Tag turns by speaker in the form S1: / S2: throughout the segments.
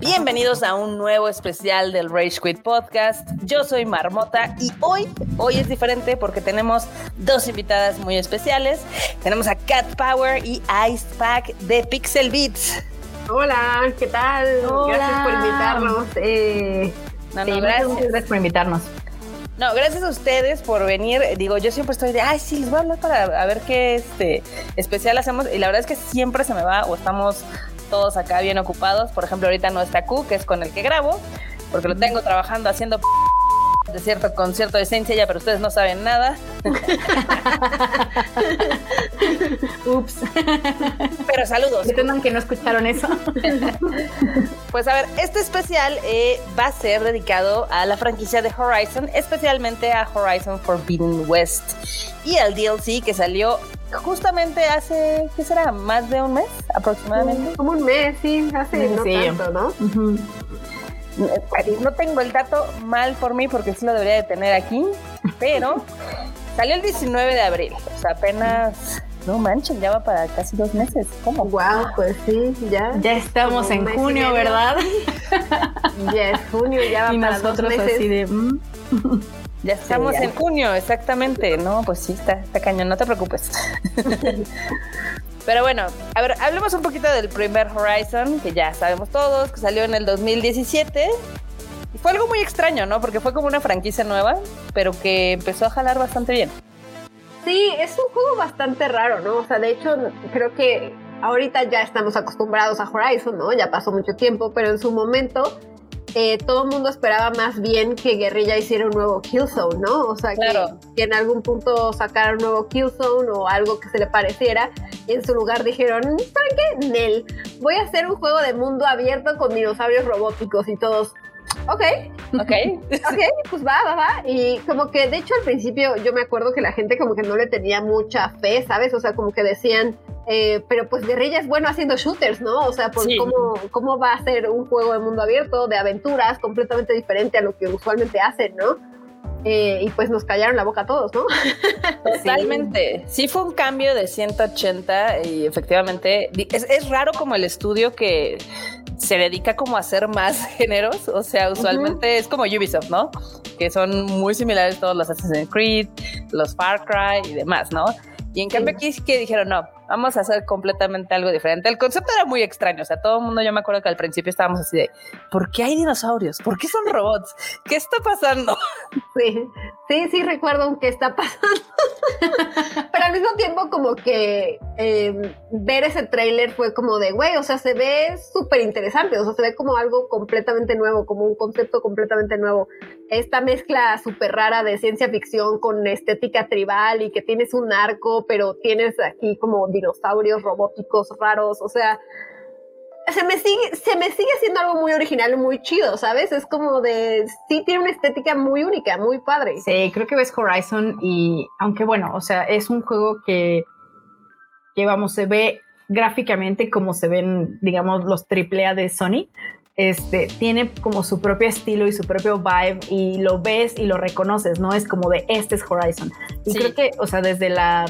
S1: Bienvenidos a un nuevo especial del Rage Quit Podcast. Yo soy Marmota y hoy, hoy es diferente porque tenemos dos invitadas muy especiales. Tenemos a Cat Power y Ice Pack de Pixel Beats.
S2: Hola, ¿qué tal? Gracias por invitarnos. Eh,
S1: no, no, gracias.
S2: gracias por invitarnos.
S1: No, gracias a ustedes por venir. Digo, yo siempre estoy de, ay, sí, les voy a hablar para ver qué este especial hacemos. Y la verdad es que siempre se me va o estamos todos acá bien ocupados. Por ejemplo, ahorita no está Q, que es con el que grabo, porque lo tengo trabajando haciendo de cierto, con cierto esencia ya, pero ustedes no saben nada.
S2: Ups.
S1: Pero saludos.
S2: Pretendan que no escucharon eso.
S1: pues a ver, este especial eh, va a ser dedicado a la franquicia de Horizon, especialmente a Horizon Forbidden West y al DLC que salió justamente hace, ¿qué será? ¿Más de un mes aproximadamente?
S2: Como un mes, sí, hace no tanto, ¿no?
S1: No tengo el dato mal por mí porque sí lo debería de tener aquí, pero salió el 19 de abril, o sea, apenas... No manchen, ya va para casi dos meses. ¿Cómo?
S2: Wow, pues sí, ya.
S1: Ya estamos en junio, ¿verdad?
S2: ya es junio, ya va para dos meses. Así de, mm".
S1: Ya estamos en junio, exactamente. No, pues sí, está, está cañón, no te preocupes. Pero bueno, a ver, hablemos un poquito del primer Horizon, que ya sabemos todos, que salió en el 2017. Y fue algo muy extraño, ¿no? Porque fue como una franquicia nueva, pero que empezó a jalar bastante bien.
S2: Sí, es un juego bastante raro, ¿no? O sea, de hecho, creo que ahorita ya estamos acostumbrados a Horizon, ¿no? Ya pasó mucho tiempo, pero en su momento eh, todo el mundo esperaba más bien que Guerrilla hiciera un nuevo Killzone, ¿no? O sea, que, en algún punto sacara un nuevo Killzone o algo que se le pareciera. Y en su lugar dijeron, ¿saben qué? Nel, voy a hacer un juego de mundo abierto con dinosaurios robóticos y todos. Ok.
S1: Ok.
S2: ok, pues va, va, va. Y como que, de hecho, al principio yo me acuerdo que la gente como que no le tenía mucha fe, ¿sabes? O sea, como que decían, eh, pero pues Guerrilla es bueno haciendo shooters, ¿no? O sea, pues ¿cómo, ¿cómo va a ser un juego de mundo abierto, de aventuras, completamente diferente a lo que usualmente hacen, ¿no? Eh, y pues nos callaron la boca a todos, ¿no?
S1: Totalmente. Sí. fue un cambio de 180 y efectivamente es, es, raro como el estudio que se dedica como a hacer más géneros, o sea, usualmente es como Ubisoft, ¿no? Que son muy similares todos los Assassin's Creed, los Far Cry y demás, ¿no? Y en cambio aquí sí que dijeron, no, vamos a hacer completamente algo diferente. El concepto era muy extraño, o sea, todo el mudo, yo me acuerdo que al principio estábamos así de, ¿por qué hay dinosaurios? ¿Por qué son robots? ¿Qué está pasando?
S2: Sí, sí, sí recuerdo qué está pasando. Pero al mismo tiempo como que em, ver ese tráiler fue como de, güey, o sea, se ve súper interesante, o sea, se ve como algo completamente nuevo, como un concepto completamente nuevo. Esta mezcla súper rara de ciencia ficción con estética tribal y que tienes un arco, pero tienes aquí como dinosaurios robóticos raros, o sea, se me sigue, se me sigue siendo algo muy original muy chido, ¿sabes? Es como de, sí tiene una estética muy única, muy padre.
S3: Sí, creo que ves Horizon y, aunque bueno, o sea, es un juego que, que vamos, se ve gráficamente como se ven, digamos, los AAA de Sony, este, tiene como su propio estilo y su propio vibe y lo ves y lo reconoces, ¿no? Es como de este es Horizon. Y creo que, o sea, desde la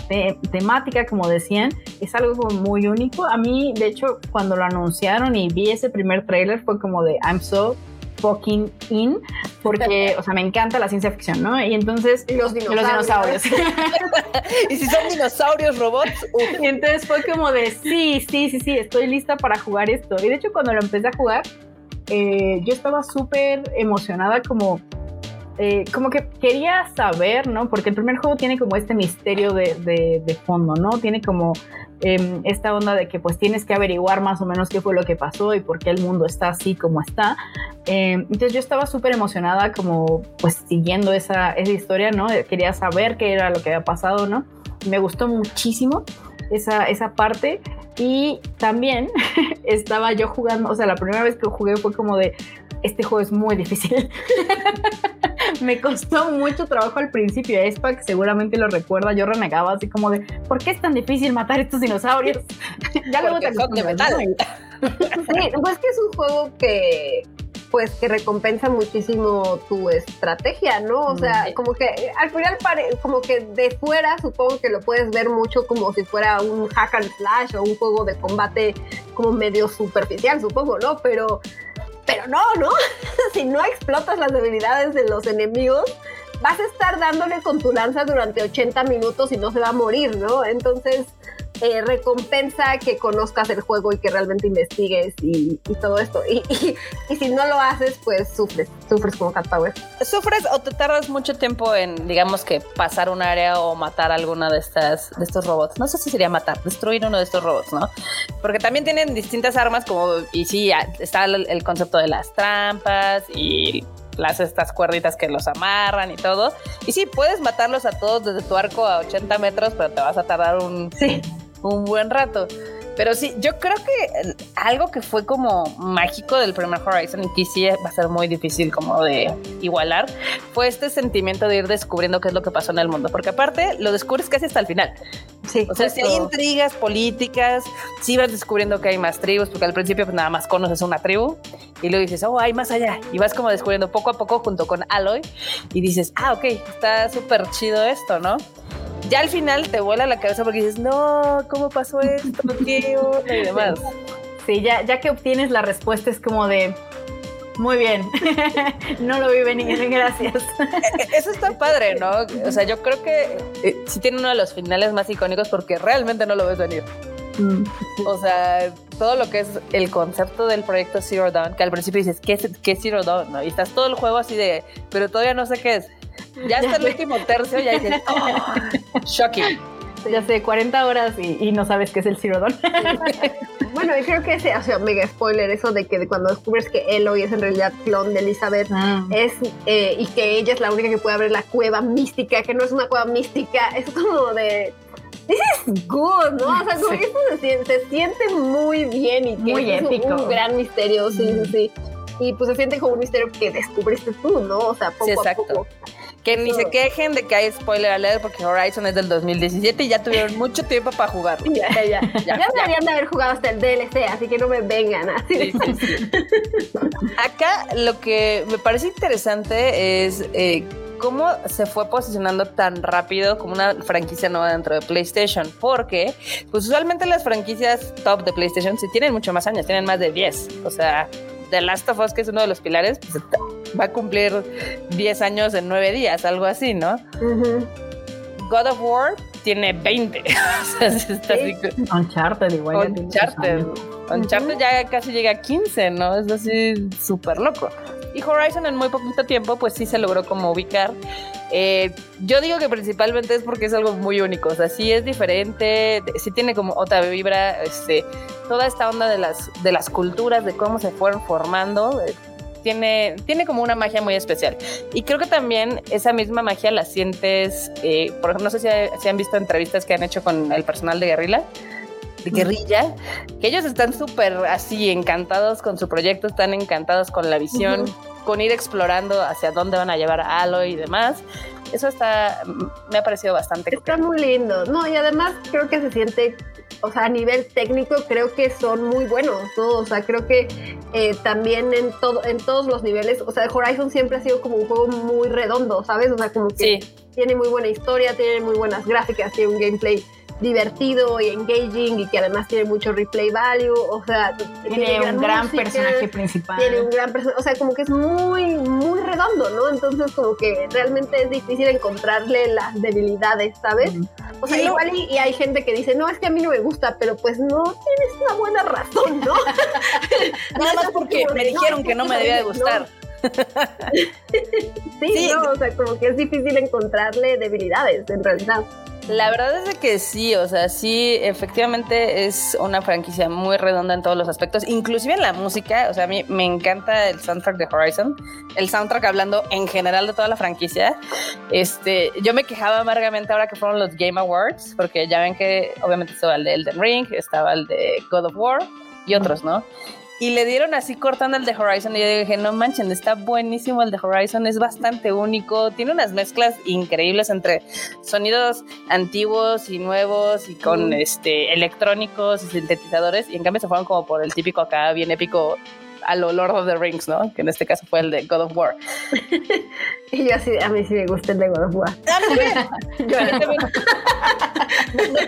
S3: temática, como decían, es algo muy único. A mí, de hecho, cuando lo anunciaron y vi ese primer trailer fue como de I'm so fucking in, porque, o sea, me encanta la ciencia ficción, ¿no? Y entonces...
S2: Los dinosaurios.
S1: y si son dinosaurios robots.
S3: Y entonces fue como de, sí, sí, sí, sí, estoy lista para jugar esto. Y de hecho, cuando lo empecé a jugar, eh, yo estaba súper emocionada como, eh, como que quería saber, ¿no? Porque el primer juego tiene como este misterio de, de, fondo, ¿no? Tiene como em, esta onda de que pues tienes que averiguar más o menos qué fue lo que pasó y por qué el mundo está así como está. Em, entonces yo estaba súper emocionada como pues siguiendo esa, esa historia, ¿no? Quería saber qué era lo que había pasado, ¿no? Me gustó muchísimo esa, esa parte. Y también estaba yo jugando, o sea, la primera vez que jugué fue como de, este juego es muy difícil. me costó mucho trabajo al principio. que seguramente lo recuerda. Yo renegaba así como de, ¿por qué es tan difícil matar estos dinosaurios?
S1: ya luego te
S2: son de metal. sí, pues que es un juego que pues que recompensa muchísimo tu estrategia, ¿no? O sea, como que al final como que de fuera supongo que lo puedes ver mucho como si fuera un hack and slash o un juego de combate como medio superficial, supongo, ¿no? Pero pero no, ¿no? si no explotas las debilidades de los enemigos, vas a estar dándole con tu lanza durante 80 minutos y no se va a morir, ¿no? Entonces, eh, recompensa que conozcas el juego y que realmente investigues y, todo esto. Y, si no lo haces, pues sufres, sufres como Cat Power.
S1: Sufres o te tardas mucho tiempo en, digamos que pasar un área o matar alguna de estas, de estos robots. No sé si sería matar, destruir uno de estos robots, ¿no? Porque también tienen distintas armas como, y sí, está el concepto de las trampas y las estas cuerditas que los amarran y todo. Y sí, puedes matarlos a todos desde tu arco a 80 metros, pero te vas a tardar un, un buen rato. Pero sí, yo creo que algo que fue como mágico del primer Horizon y que sí va a ser muy difícil como de igualar, fue este sentimiento de ir descubriendo qué es lo que pasó en el mundo. Porque aparte lo descubres casi hasta el final. Sí, o sea, si hay intrigas políticas, sí vas descubriendo que hay más tribus, porque al principio pues, nada más conoces una tribu y luego dices, oh, hay más allá. Y vas como descubriendo poco a poco junto con Aloy y dices, ah, ok, está súper chido esto, ¿no? ya al final te vuela la cabeza porque dices, no, ¿cómo pasó esto? ¿Qué Y demás.
S3: Sí, ya, ya que obtienes la respuesta es como de, muy bien, no lo vi venir, gracias.
S1: E, e, eso está padre, ¿no? O sea, yo creo que eh, sí tiene uno de los finales más icónicos porque realmente no lo ves venir. Mm. O sea, todo lo que es el concepto del proyecto Zero Dawn, que al principio dices, ¿qué es, qué es Zero Dawn? ¿no? Y estás todo el juego así de, pero todavía no sé qué es. Ya hasta el último tercio ya dices, oh, shocking.
S3: Ya sé, 40 horas y, no sabes qué es el Zero Dawn.
S2: bueno, y creo que ese, o sea, mega spoiler, eso de que cuando descubres que Eloy es en realidad clon de Elizabeth, ah. es, eh, y que ella es la única que puede abrir la cueva mística, que no es una cueva mística, es como de, this is good, ¿no? O sea, como que esto se siente, muy bien y que
S3: muy
S2: es
S3: épico.
S2: Un, gran misterio, sí, sí, sí. Y pues se siente como un misterio que descubriste tú, ¿no? O sea, poco a poco.
S1: Que ni se quejen de que hay spoiler alert porque Horizon es del 2017 y ya tuvieron mucho tiempo para jugar.
S2: Ya, ya, ya. ya, deberían de haber jugado hasta el DLC, así que no me vengan. Así.
S1: Acá lo que me parece interesante es eh, cómo se fue posicionando tan rápido como una franquicia nueva dentro de PlayStation. Porque, pues usualmente las franquicias top de PlayStation sí tienen mucho más años, tienen más de 10. O sea, The Last of Us, que es uno de los pilares, pues, va a cumplir 10 años en 9 días, algo así, ¿no? God of War tiene 20. o sea, está así.
S3: Uncharted igual.
S1: Uncharted. Uncharted ya casi llega a 15, ¿no? Es así súper loco. Y Horizon en muy poquito tiempo, pues sí se logró como ubicar. Eh, yo digo que principalmente es porque es algo muy único, o sea, sí es diferente, sí tiene como otra vibra, este, toda esta onda de las, de las culturas, de cómo se fueron formando, eh, tiene, tiene como una magia muy especial. Y creo que también esa misma magia la sientes, eh, por ejemplo, no sé si, si, han visto entrevistas que han hecho con el personal de Guerrilla, guerrilla, que ellos están súper así encantados con su proyecto, están encantados con la visión, con ir explorando hacia dónde van a llevar a Aloy y demás. Eso está, me ha parecido bastante.
S2: Está muy lindo, no, y además creo que se siente, o sea, a nivel técnico creo que son muy buenos, o sea, creo que eh, también en todo, en todos los niveles, o sea, Horizon siempre ha sido como un juego muy redondo, ¿sabes? O sea, como que tiene muy buena historia, tiene muy buenas gráficas, tiene un gameplay divertido y engaging y que además tiene mucho replay value, o sea,
S3: tiene, un gran personaje principal.
S2: Tiene un gran personaje, o sea, como que es muy, muy redondo, ¿no? Entonces como que realmente es difícil encontrarle las debilidades, ¿sabes? O sea, igual y, hay gente que dice, no, es que a mí no me gusta, pero pues no tienes una buena razón, ¿no?
S1: Nada más porque me dijeron que no me debía de gustar.
S2: sí, sí, no, o sea, como que es difícil encontrarle debilidades en realidad.
S1: La verdad es que sí, o sea, sí, efectivamente es una franquicia muy redonda en todos los aspectos, inclusive en la música, o sea, a mí me encanta el soundtrack de Horizon, el soundtrack hablando en general de toda la franquicia. Este, yo me quejaba amargamente ahora que fueron los Game Awards, porque ya ven que obviamente estaba el de Elden Ring, estaba el de God of War y otros, ¿no? Y le dieron así cortando el de Horizon y yo dije, no manchen, está buenísimo el de Horizon, es bastante único, tiene unas mezclas increíbles entre sonidos antiguos y nuevos y con este electrónicos y sintetizadores y en cambio se fueron como por el típico acá bien épico a lo Lord of the Rings, ¿no? Que en este caso fue el de God of War.
S2: y yo así, a mí sí me gusta el de God of War.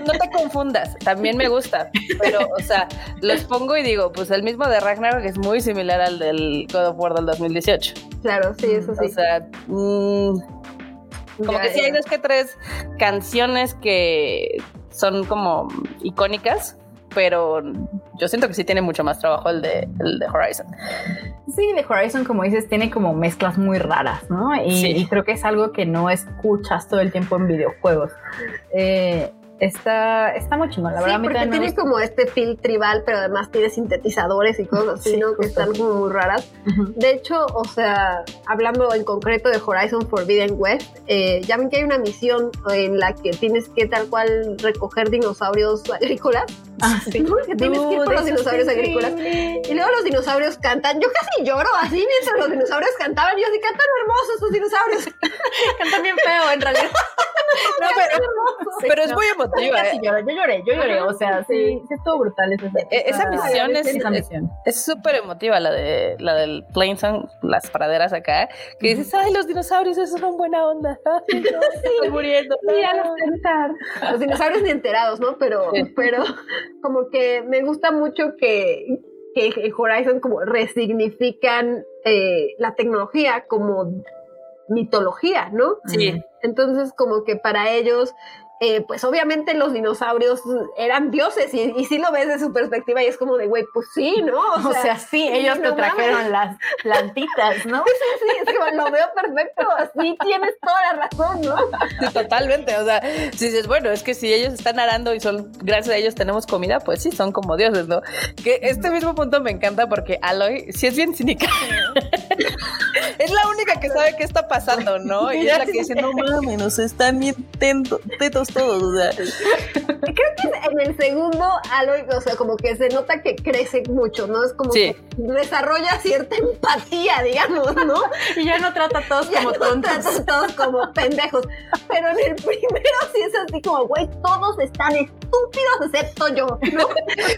S1: no, te confundas, también me gusta, pero, o sea, los pongo y digo, pues el mismo de Ragnarok es muy similar al del God of War del 2018.
S2: Claro, sí, eso sí.
S1: O sea, mmm, como que sí hay dos que tres canciones que son como icónicas, pero yo siento que sí tiene mucho más trabajo el de, el de Horizon.
S3: Sí, de Horizon, como dices, tiene como mezclas muy raras, ¿no? Y, y creo que es algo que no escuchas todo el tiempo en videojuegos. Eh, está, está muy chingón, la verdad.
S2: Sí, porque tiene como este feel tribal, pero además tiene sintetizadores y cosas así, ¿no? Que están como muy raras. De hecho, o sea, hablando en concreto de Horizon Forbidden West, eh, ya ven que hay una misión en la que tienes que tal cual recoger dinosaurios agrícolas.
S3: Ah, sí.
S2: Que tienes que ir por los dinosaurios agrícolas. Y luego los dinosaurios cantan. Yo casi lloro así mientras los dinosaurios cantaban. Yo así, cantan hermosos sus dinosaurios.
S3: cantan bien feo, en realidad.
S1: no, pero, pero es muy
S3: ¿eh? Yo lloré, yo lloré, o sea, sí, sí estuvo brutal esa,
S1: e-, esa, misión. Es, esa misión. Es súper emotiva la de la del Plainson, las praderas acá, que dices, ay, los dinosaurios, eso son buena onda. Ay, no, estoy muriendo.
S2: Míralos tentar. Los dinosaurios ni enterados, ¿no? Pero, pero como que me gusta mucho que que Horizon como resignifican eh, la tecnología como mitología, ¿no?
S1: Sí.
S2: Entonces, como que para ellos eh, pues obviamente los dinosaurios eran dioses y, y sí lo ves de su perspectiva y es como de, güey, pues sí, ¿no?
S3: O, sea, sí, ellos te trajeron las plantitas, ¿no?
S2: sí, sí, es que lo veo perfecto, sí tienes toda la razón, ¿no?
S1: Sí, totalmente, o sea, si dices, bueno, es que si ellos están arando y son, gracias a ellos tenemos comida, pues sí, son como dioses, ¿no? Que este mismo punto me encanta porque Aloy sí es bien cínica. es la única que sabe qué está pasando, ¿no? Y es la que dice, no mames, nos están bien tetos todos,
S2: Creo que en el segundo, Aloy, o sea, como que se nota que crece mucho, ¿no? Es como que desarrolla cierta empatía, digamos, ¿no?
S3: y ya no trata a todos como tontos.
S2: Trata a todos como pendejos. Pero en el primero sí es así como, güey, todos están estúpidos excepto yo, ¿no?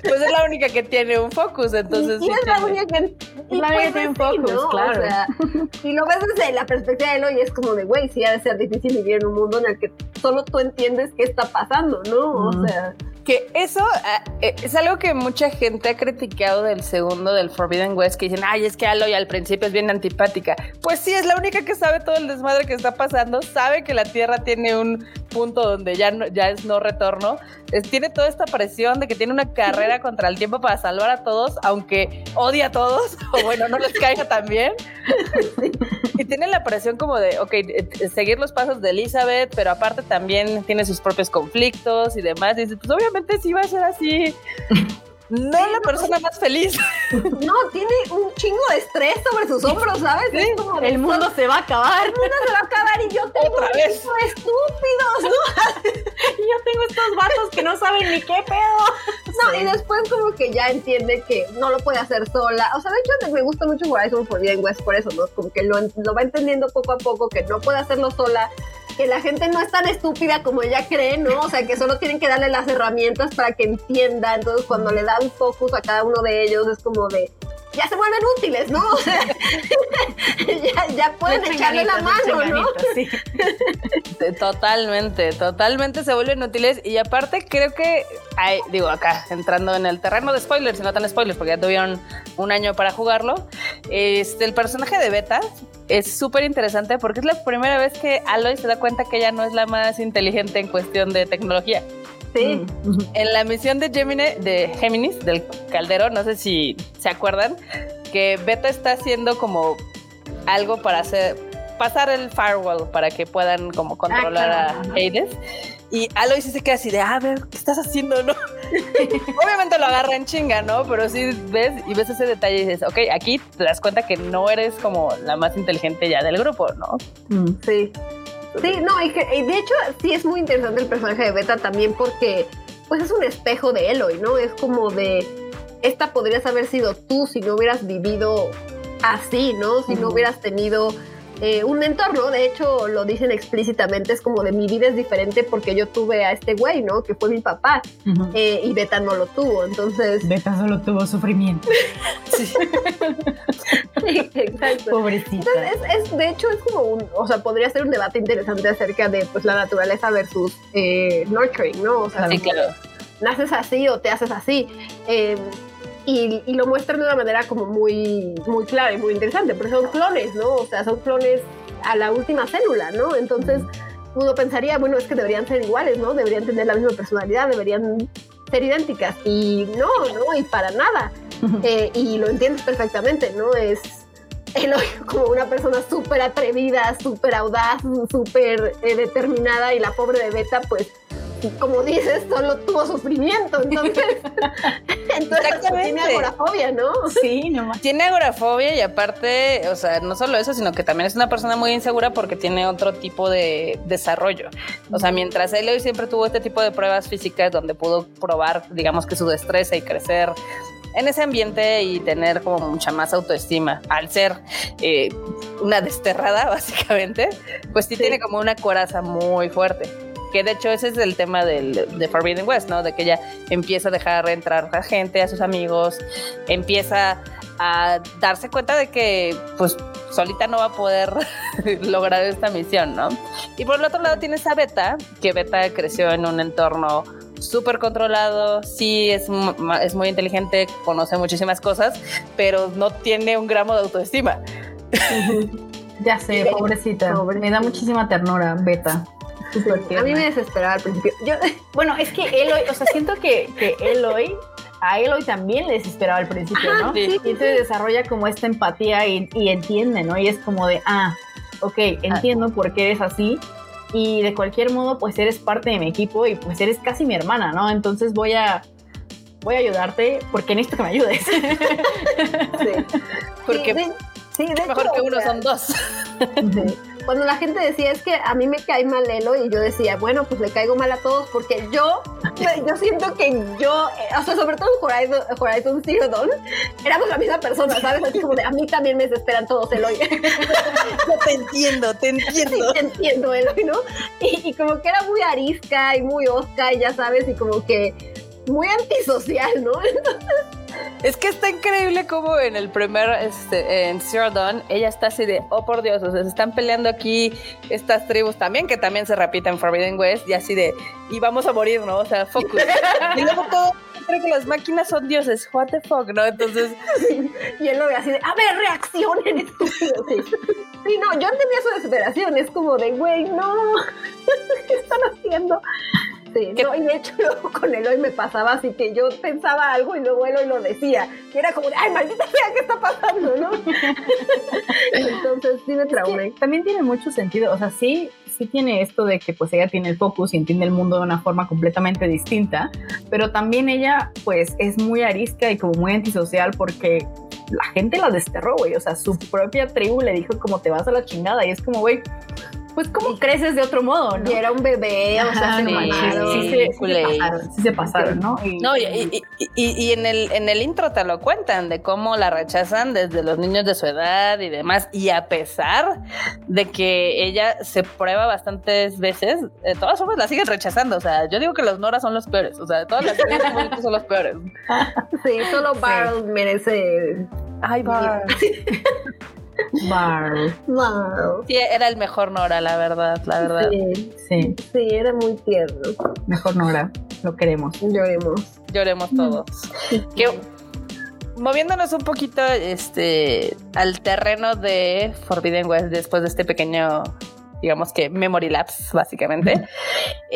S1: pues es la única que tiene un focus, entonces.
S2: Y, es la única que,
S3: y la única que tiene un focus, claro. O sea,
S2: y lo ves desde la perspectiva de Aloy, es como de, güey, sí ha de ser difícil vivir en un mundo en el que solo tú entiendes qué está pasando, ¿no? O sea.
S1: Que eso ah, eh, es algo que mucha gente ha criticado del segundo del Forbidden West, que dicen, ay, es que Aloy al principio es bien antipática. Pues sí, es la única que sabe todo el desmadre que está pasando, sabe que la Tierra tiene un punto donde ya, no, ya es no retorno, tiene toda esta presión de que tiene una carrera contra el tiempo para salvar a todos, aunque odia a todos, o bueno, no les caiga tan bien. y tiene la presión como de, ok, eh, seguir los pasos de Elizabeth, pero aparte también tiene sus propios conflictos y demás. Y dice, pues obviamente sí va a ser así no la persona más feliz.
S2: No, tiene un chingo de estrés sobre sus hombros, ¿sabes?
S3: el mundo se va a acabar.
S2: El mundo se va a acabar y yo tengo
S1: Otra vez.
S2: estúpidos, ¿no?
S3: y yo tengo estos vatos que no saben ni qué pedo.
S2: No, y después como que ya entiende que no lo puede hacer sola. O sea, de hecho me gusta mucho Horizon Forbidden West por eso, ¿no? Como que lo, lo va entendiendo poco a poco, que no puede hacerlo sola que la gente no es tan estúpida como ella cree, ¿no? O sea, que solo tienen que darle las herramientas para que entienda. Entonces, cuando le dan focus a cada uno de ellos, es como de, ya se vuelven útiles, ¿no? O sea, ya, pueden echarle la mano, ¿no? Sí.
S1: Totalmente, totalmente se vuelven útiles y aparte creo que, hay, digo acá, entrando en el terreno de spoilers, y no tan spoilers porque ya tuvieron un año para jugarlo, este, el personaje de Beta es súper interesante porque es la primera vez que Aloy se da cuenta que ella no es la más inteligente en cuestión de tecnología.
S2: Sí.
S1: En la misión de Gemini, de Géminis, del caldero, no sé si se acuerdan, que Beta está haciendo como algo para hacer pasar el firewall para que puedan como controlar a Hades. Y Aloy sí se queda así de, a ver, ¿qué estás haciendo? ¿No? Obviamente lo agarra en chinga, ¿no? Pero sí ves y ves ese detalle y dices, ok, aquí te das cuenta que no eres como la más inteligente ya del grupo, ¿no?
S2: Mm, sí. Sí, no, y, que, de hecho sí es muy interesante el personaje de Beta también porque pues es un espejo de Eloy, ¿no? Es como de, esta podrías haber sido tú si no hubieras vivido así, ¿no? Si no hubieras tenido eh, un mentor, ¿no? De hecho, lo dicen explícitamente, es como de mi vida es diferente porque yo tuve a este güey, ¿no? Que fue mi papá eh, y Beta no lo tuvo, entonces...
S3: Beta solo tuvo sufrimiento.
S2: sí. exacto.
S3: Pobrecita.
S2: Entonces, es, de hecho, es como un, o sea, podría ser un debate interesante acerca de, pues, la naturaleza versus eh, nurturing, ¿no? O sea,
S1: sí, claro.
S2: naces así o te haces así. Y, lo muestran de una manera como muy, muy clara y muy interesante, porque son clones, ¿no? O sea, son clones a la última célula, ¿no? Entonces uno pensaría, bueno, es que deberían ser iguales, ¿no? Deberían tener la misma personalidad, deberían ser idénticas. Y no, ¿no? Y para nada. Eh, y lo entiendes perfectamente, ¿no? Es como una persona súper atrevida, súper audaz, súper eh, determinada y la pobre de Beta, pues como dices, solo tuvo sufrimiento, entonces, entonces tiene agorafobia, ¿no?
S3: Sí, nomás.
S1: Tiene agorafobia y aparte, o sea, no solo eso, sino que también es una persona muy insegura porque tiene otro tipo de desarrollo. O sea, mientras él hoy siempre tuvo este tipo de pruebas físicas donde pudo probar, digamos que su destreza y crecer en ese ambiente y tener como mucha más autoestima. Al ser eh, una desterrada, básicamente, pues sí, tiene como una coraza muy fuerte que de hecho ese es el tema del, de Forbidden West, ¿no? De que ella empieza a dejar entrar a gente, a sus amigos, empieza a darse cuenta de que pues solita no va a poder lograr esta misión, ¿no? Y por el otro lado tienes a Beta, que Beta creció en un entorno súper controlado, sí es, es muy inteligente, conoce muchísimas cosas, pero no tiene un gramo de autoestima.
S3: Ya sé, pobrecita. Me da muchísima ternura, Beta.
S2: A mí me desesperaba al principio. Yo,
S3: bueno, es que Eloy, o sea, siento que, que Eloy, a Eloy también le desesperaba al principio, ¿no? Y entonces desarrolla como esta empatía y, entiende, ¿no? Y es como de, ah, ok, entiendo por qué eres así. Y de cualquier modo, pues eres parte de mi equipo y pues eres casi mi hermana, ¿no? Entonces voy a, voy a ayudarte porque necesito que me ayudes.
S1: Sí. Porque sí, mejor que uno son dos.
S2: Sí cuando la gente decía es que a mí me cae mal Elo y yo decía, bueno, pues le caigo mal a todos porque yo, yo siento que yo, o sea, sobre todo en Horizon, Horizon Zero Dawn, éramos la misma persona, ¿sabes? Así como de, a mí también me desesperan todos Eloy.
S1: yo te entiendo, te entiendo.
S2: Sí, te entiendo Eloy, ¿no? Y, y, como que era muy arisca y muy osca y ya sabes, y como que muy antisocial, ¿no? Entonces
S1: es que está increíble como en el primer, este, en Zero Dawn, ella está así de, oh por Dios, o sea, se están peleando aquí estas tribus también, que también se repiten en Forbidden West, y así de, y vamos a morir, ¿no? O sea, focus. y luego todo, creo que las máquinas son dioses, what the fuck, ¿no? Entonces...
S2: y él lo ve así de, a ver, reaccionen. Sí. sí, no, yo entendía su desesperación, es como de, güey, no, ¿qué están haciendo? Sí, no, y de hecho luego con Eloy me pasaba así que yo pensaba algo y luego Eloy lo decía. Y era como de, ay, maldita sea, ¿qué está pasando? ¿no? Entonces sí me traumé.
S3: también tiene mucho sentido, o sea, sí, sí tiene esto de que pues ella tiene el focus y entiende el mundo de una forma completamente distinta, pero también ella pues es muy arisca y como muy antisocial porque la gente la desterró, güey, o sea, su propia tribu le dijo como te vas a la chingada y es como, güey, pues como creces de otro modo, ¿no?
S2: Y era un bebé, o sea, se
S3: sí, sí, se pasaron, sí se pasaron, ¿no?
S1: Y, no, y, y, en, el, en el intro te lo cuentan de cómo la rechazan desde los niños de su edad y demás, y a pesar de que ella se prueba bastantes veces, de todas formas la siguen rechazando, o sea, yo digo que los Nora son los peores, o sea, todas las son los peores.
S2: Sí, solo Barl merece...
S1: Ay, Barl.
S3: Wow.
S1: Sí, era el mejor Nora, la verdad, la verdad.
S2: Sí, sí, sí era muy tierno.
S3: Mejor Nora, lo queremos.
S2: Lloremos.
S1: Lloremos todos. moviéndonos un poquito este, al terreno de Forbidden West después de este pequeño digamos que memory lapse, básicamente.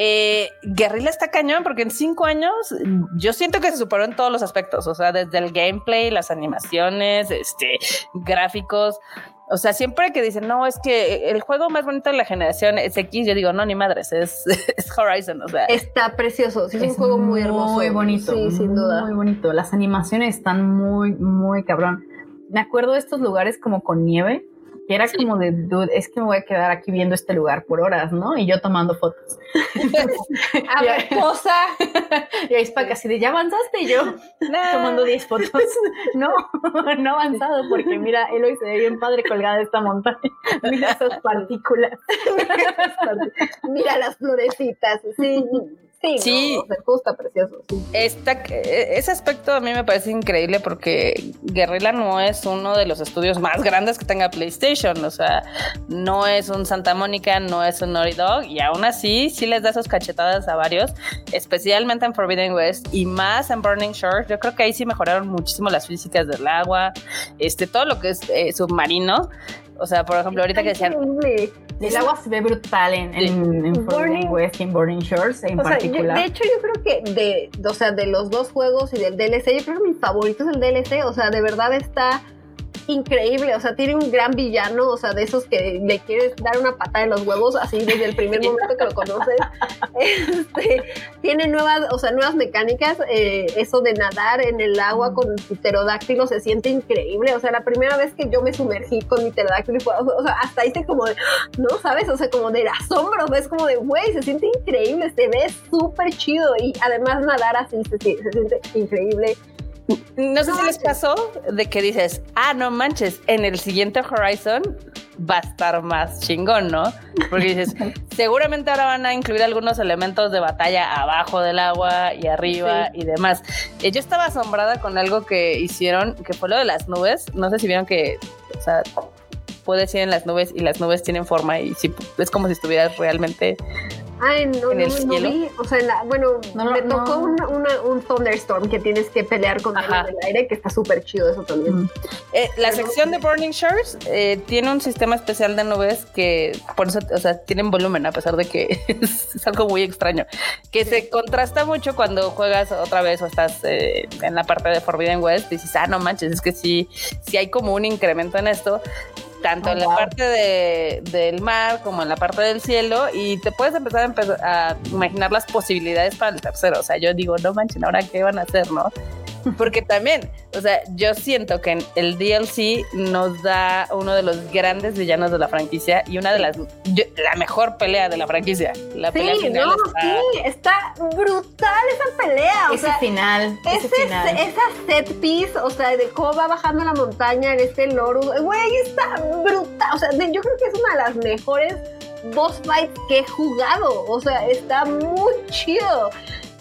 S1: Eh, Guerrilla está cañón porque en cinco años yo siento que se superó en todos los aspectos, o sea, desde el gameplay, las animaciones, este, gráficos. O sea, siempre que dicen, no, es que el juego más bonito de la generación es X, yo digo, no, ni madres, es, Horizon, o sea.
S2: Está precioso, es, un juego muy hermoso.
S3: Muy bonito.
S2: Sí, sin duda.
S3: Muy bonito. Las animaciones están muy, muy cabrón. Me acuerdo de estos lugares como con nieve, era como de, dude, es que me voy a quedar aquí viendo este lugar por horas, ¿no? Y yo tomando fotos.
S2: a ver, cosa.
S3: y ahí Spack así de, ¿ya avanzaste? Y yo tomando 10 fotos. no, no avanzado, porque mira, Eloy se ve bien padre colgada de esta montaña. mira esas partículas.
S2: mira las florecitas, sí. Sí,
S1: sí.
S2: gusta precioso.
S1: ese aspecto a mí me parece increíble porque Guerrilla no es uno de los estudios más grandes que tenga PlayStation. O sea, no es un Santa Mónica, no es un Naughty Dog y aún así sí les da sus cachetadas a varios, especialmente en Forbidden West y más en Burning Shores. Yo creo que ahí sí mejoraron muchísimo las físicas del agua, este, todo lo que es eh, submarino. O sea, por ejemplo, ahorita que decían.
S3: El agua se ve brutal en, en, Burning West y en Burning Shores en particular.
S2: de hecho, yo creo que de, o sea, de los dos juegos y del DLC, yo creo que mi favorito es el DLC. O sea, de verdad está increíble, o sea, tiene un gran villano, o sea, de esos que le quieres dar una patada en los huevos, así desde el primer momento que lo conoces. Este, tiene nuevas, o sea, nuevas mecánicas, eh, eso de nadar en el agua con tu pterodáctilo se siente increíble, o sea, la primera vez que yo me sumergí con mi pterodáctilo, o sea, hasta hice como de, no, ¿sabes? O sea, como de asombro, es como de, güey, se siente increíble, se ve súper chido y además nadar así se siente increíble.
S1: No sé si les pasó de que dices, ah, no manches, en el siguiente Horizon va a estar más chingón, ¿no? Porque dices, seguramente ahora van a incluir algunos elementos de batalla abajo del agua y arriba y demás. Eh, yo estaba asombrada con algo que hicieron, que fue lo de las nubes. No sé si vieron que, o sea, puedes ir en las nubes y las nubes tienen forma y si, es como si estuvieras realmente
S2: Ay, no, no, no vi. O sea, bueno, me tocó un thunderstorm que tienes que pelear con el aire, que está súper chido eso también.
S1: Eh, la sección de Burning Shores eh, tiene un sistema especial de nubes que, por eso, o sea, tienen volumen, a pesar de que es, algo muy extraño, que se contrasta mucho cuando juegas otra vez o estás eh, en la parte de Forbidden West. Y dices, ah, no manches, es que sí, sí hay como un incremento en esto tanto oh, en la parte de, del mar como en la parte del cielo y te puedes empezar a, empezar a imaginar las posibilidades para el tercero. O sea, yo digo, no manchen, ahora qué van a hacer, ¿no? Porque también, o sea, yo siento que el DLC nos da uno de los grandes villanos de la franquicia y una de las, la mejor pelea de la franquicia. La
S2: sí, no, está... sí, está brutal esa pelea.
S3: Ese final, ese, final.
S2: Esa set piece, o sea, de cómo va bajando la montaña en este loro, güey, está brutal. O sea, yo creo que es una de las mejores boss fights que he jugado. O sea, está muy chido.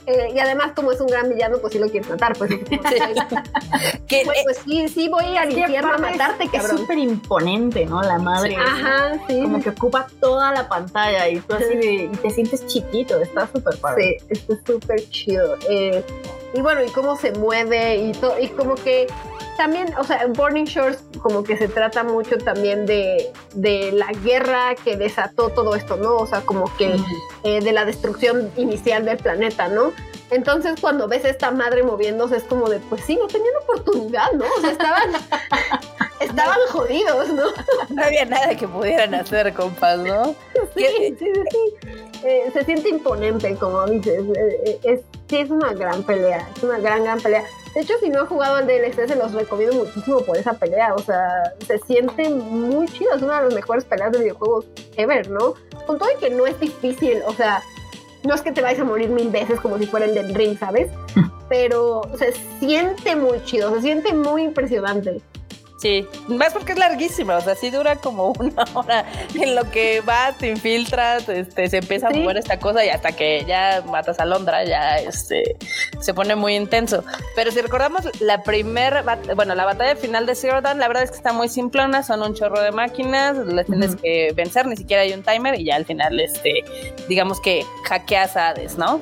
S2: Eh, y además, como es un gran villano, pues sí lo quieres matar. Pues, que, pues, pues, sí, sí, voy al infierno a matarte, cabrón.
S3: Es súper imponente, ¿no? La madre.
S2: Ajá, sí.
S3: Como que ocupa toda la pantalla y tú así de, y te sientes chiquito, está súper padre.
S2: Sí, está súper chido. Eh, y bueno, y cómo se mueve y todo, y como que también, o sea, en Burning Shores como que se trata mucho también de, de la guerra que desató todo esto, ¿no? O sea, como que eh, de la destrucción inicial del planeta, ¿no? Entonces cuando ves a esta madre moviéndose es como de, pues sí, no tenían oportunidad, ¿no? O sea, estaban, estaban jodidos, ¿no?
S1: No había nada que pudieran hacer, compas, ¿no?
S2: Sí, sí, sí, sí. Eh, se siente imponente, como dices. Eh, es, sí, es una gran pelea, es una gran, gran pelea. De hecho, si no han jugado al DLC, se los recomiendo muchísimo por esa pelea. O sea, se siente muy chido. Es una de las mejores peleas de videojuegos ever, ¿no? Con todo y que no es difícil. O sea, no es que te vayas a morir mil veces como si fuera el del ring, ¿sabes? Pero se siente muy chido, se siente muy impresionante.
S1: Sí, más porque es larguísima, o sea, sí dura como una hora en lo que vas, te infiltras, este, se empieza a mover esta cosa y hasta que ya matas a Londra ya este, se pone muy intenso. Pero si recordamos la primera, bueno, la batalla final de Zero Dawn, la verdad es que está muy simplona, son un chorro de máquinas, las tienes que vencer, ni siquiera hay un timer y ya al final, este, digamos que hackeas a Hades, ¿no?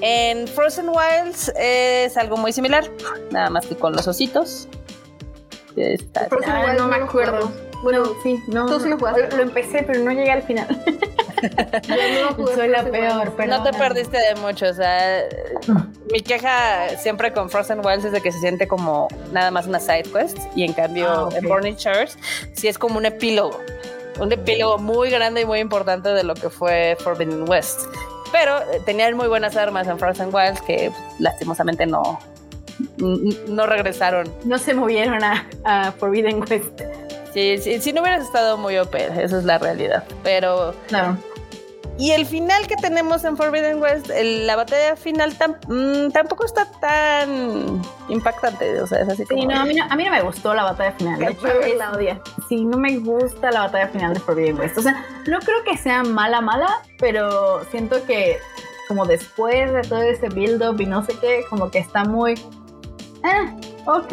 S1: En Frozen Wilds es algo muy similar, nada más que con los ositos
S3: no me acuerdo. Bueno, sí, no.
S2: Tú sí lo jugaste.
S3: Lo empecé, pero no llegué al final.
S2: no
S3: Soy la peor, pero.
S1: No te perdiste de mucho, o sea. mi queja siempre con Frozen Wilds es de que se siente como nada más una side quest. Y en cambio, ah, en Burning Shores, sí es como un epílogo. Un epílogo muy grande y muy importante de lo que fue Forbidden West. Pero eh, tenían muy buenas armas en Frozen Wilds que lastimosamente no, no regresaron.
S3: No se movieron a, Forbidden West.
S1: Sí, sí, si no hubieras estado muy OP, esa es la realidad. Pero.
S3: Claro.
S1: Y el final que tenemos en Forbidden West, el- la batalla final tam- mm, tampoco está tan impactante. O sea, es así como.
S3: Sí, no a, mí no, a mí no me gustó la batalla final. De hecho,
S2: Pero
S3: es-
S2: la odia.
S3: sí, no me gusta la batalla final de Forbidden West. O sea, no creo que sea mala, mala, pero siento que como después de todo ese build-up y no sé qué, como que está muy... Ah, ok.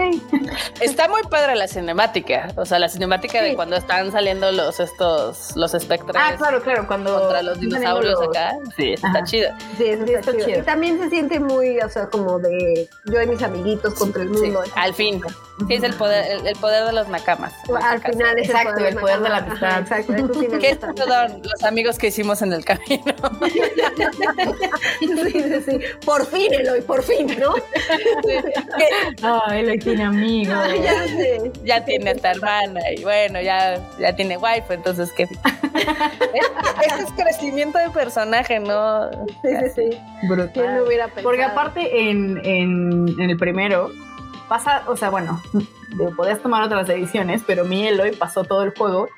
S1: Está muy padre la cinemática. O sea, la cinemática de cuando están saliendo los estos, los espectros
S3: Ah, claro, claro, cuando...
S1: contra los dinosaurios
S3: los-
S1: acá. Sí, está
S3: Ajá.
S1: chido.
S2: Sí, eso
S3: Sí,
S2: está,
S3: está
S2: chido.
S3: chido.
S2: Y también se siente muy, o sea, como de yo y mis amiguitos contra el
S1: Sí,
S2: mundo.
S1: al fin. Sí, es el poder, el, el poder de los nakamas.
S2: Al
S1: este
S2: final es
S3: Exacto, el poder de la
S2: Ajá,
S3: amistad.
S2: Exacto, eso sí me
S1: ¿Qué
S2: gusta.
S1: son los amigos que hicimos en el camino?
S2: Sí, sí, sí. Por fin, Eloy, por fin, ¿no?
S3: Ay, lo tiene amigo.
S2: Ay, ya sé.
S1: ya tiene esta hermana y bueno, ya, ya tiene wife, entonces qué. Este es crecimiento de personaje, ¿no?
S2: Sí, sí, sí.
S3: Brutal.
S2: ¿Quién lo hubiera pensado?
S3: Porque aparte en, en, en el primero pasa, o sea, bueno, podías tomar otras ediciones, pero mi Eloy pasó todo el juego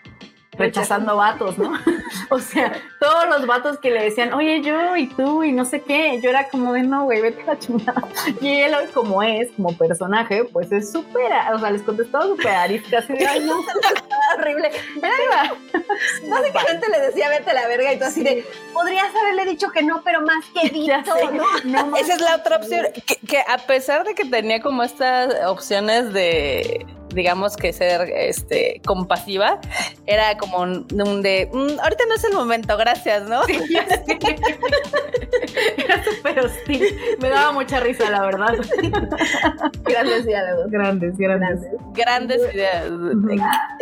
S3: rechazando vatos, ¿no? o sea, todos los vatos que le decían, oye, yo y tú y no sé qué, yo era como de, no, güey, vete a la chingada. Y Eloy, como es, como personaje, pues es súper, o sea, les contestaba súper arisca, así de, ay, no,
S2: horrible. Era, básicamente le decía vete a la verga y tú así de podrías haberle dicho que no, pero más que
S3: sé,
S2: ¿no?
S3: no.
S1: Esa es la otra opción, que, que a pesar de que tenía como estas opciones de, digamos que ser este compasiva, era como un, un de, "Mm, ahorita no es el momento, gracias, ¿no?
S3: Era súper hostil. Me daba mucha risa, la verdad.
S2: Grandes diálogos.
S3: Grandes, grandes.
S1: Grandes ideas.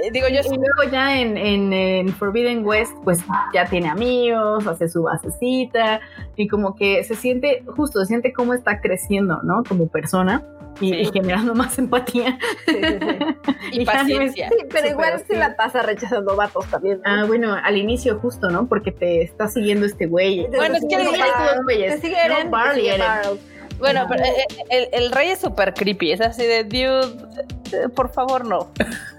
S1: Eh, Digo, yo
S3: Y luego ya en, en, en Forbidden West, pues ya tiene amigos, hace su basecita y como que se siente, justo, se siente cómo está creciendo, ¿no? Como persona y,
S1: Sí.
S3: y generando más empatía.
S2: Sí, sí, sí.
S1: y paciencia.
S2: Sí, pero igual se la pasa rechazando vatos también. ¿no?
S3: Ah, bueno, al inicio justo, ¿no? Porque te está siguiendo este güey.
S1: Bueno, es que
S2: Te
S1: digo,
S2: sigue
S3: estos dos
S2: Barl.
S1: Bueno, pero eh, eh, el, el rey es súper creepy, es así de, dude, eh, por favor no.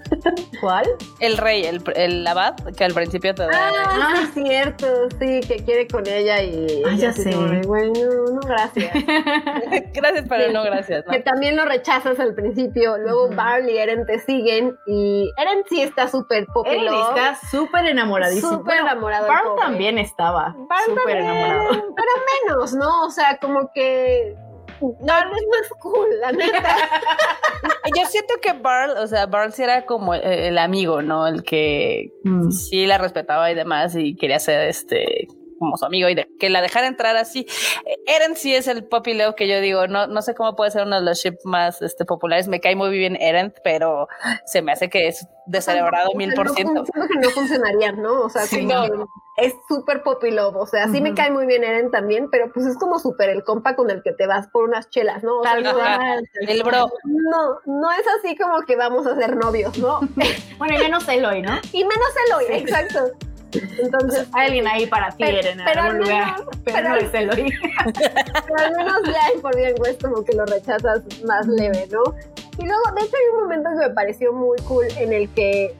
S3: ¿Cuál?
S1: El rey, el, el abad, que al principio te da...
S2: Ah, sí, es cierto, sí, que quiere con ella y.
S3: Ah, ya sé.
S2: Güey, no, no, gracias.
S1: gracias, pero no gracias. ¿no?
S2: que también lo rechazas al principio. Luego
S3: Ujú.
S2: Barley y Eren te siguen y Eren sí está súper poppy
S3: Eren
S2: love,
S3: está súper enamoradísimo.
S2: súper
S3: Bueno,
S2: enamorado. pobre.
S3: también estaba
S2: Barn
S3: súper
S2: también,
S3: enamorado.
S2: Pero menos, ¿no? O sea, como que. Barn es más cool, la neta.
S1: Yo siento que Barl, o sea, Barl sí era como el, el amigo, ¿no? El que
S3: Mm.
S1: sí la respetaba y demás y quería ser este como su amigo y de, que la dejara entrar así. Eren sí es el Poppy Leo que yo digo, no, no sé cómo puede ser uno de los ships más este, populares. Me cae muy bien Eren, pero se me hace que es descerebrado mil por ciento.
S2: No, fun- siento que no ¿no? O sea,
S1: Sí,
S2: como
S1: no.
S2: Es súper poppy love. O sea, sí me cae muy bien Eren también, pero pues es como súper el compa con el que te vas por unas chelas, ¿no? O sea,
S3: Tal
S2: no,
S3: cual.
S1: El bro.
S2: no, no es así como que vamos a ser novios, ¿no?
S3: Bueno, y menos Eloy, ¿no?
S2: y menos Eloy, exacto. Entonces,
S3: Hay alguien ahí para ti,
S2: Pero-
S3: Eren, en
S2: pero
S3: algún
S2: al
S3: lugar.
S2: menos-
S3: pero,
S2: pero-
S3: no es Eloy.
S2: pero al menos ya en Forbidden West como que lo rechazas más leve, ¿no? Y luego, de hecho, hay un momento que me pareció muy cool en el que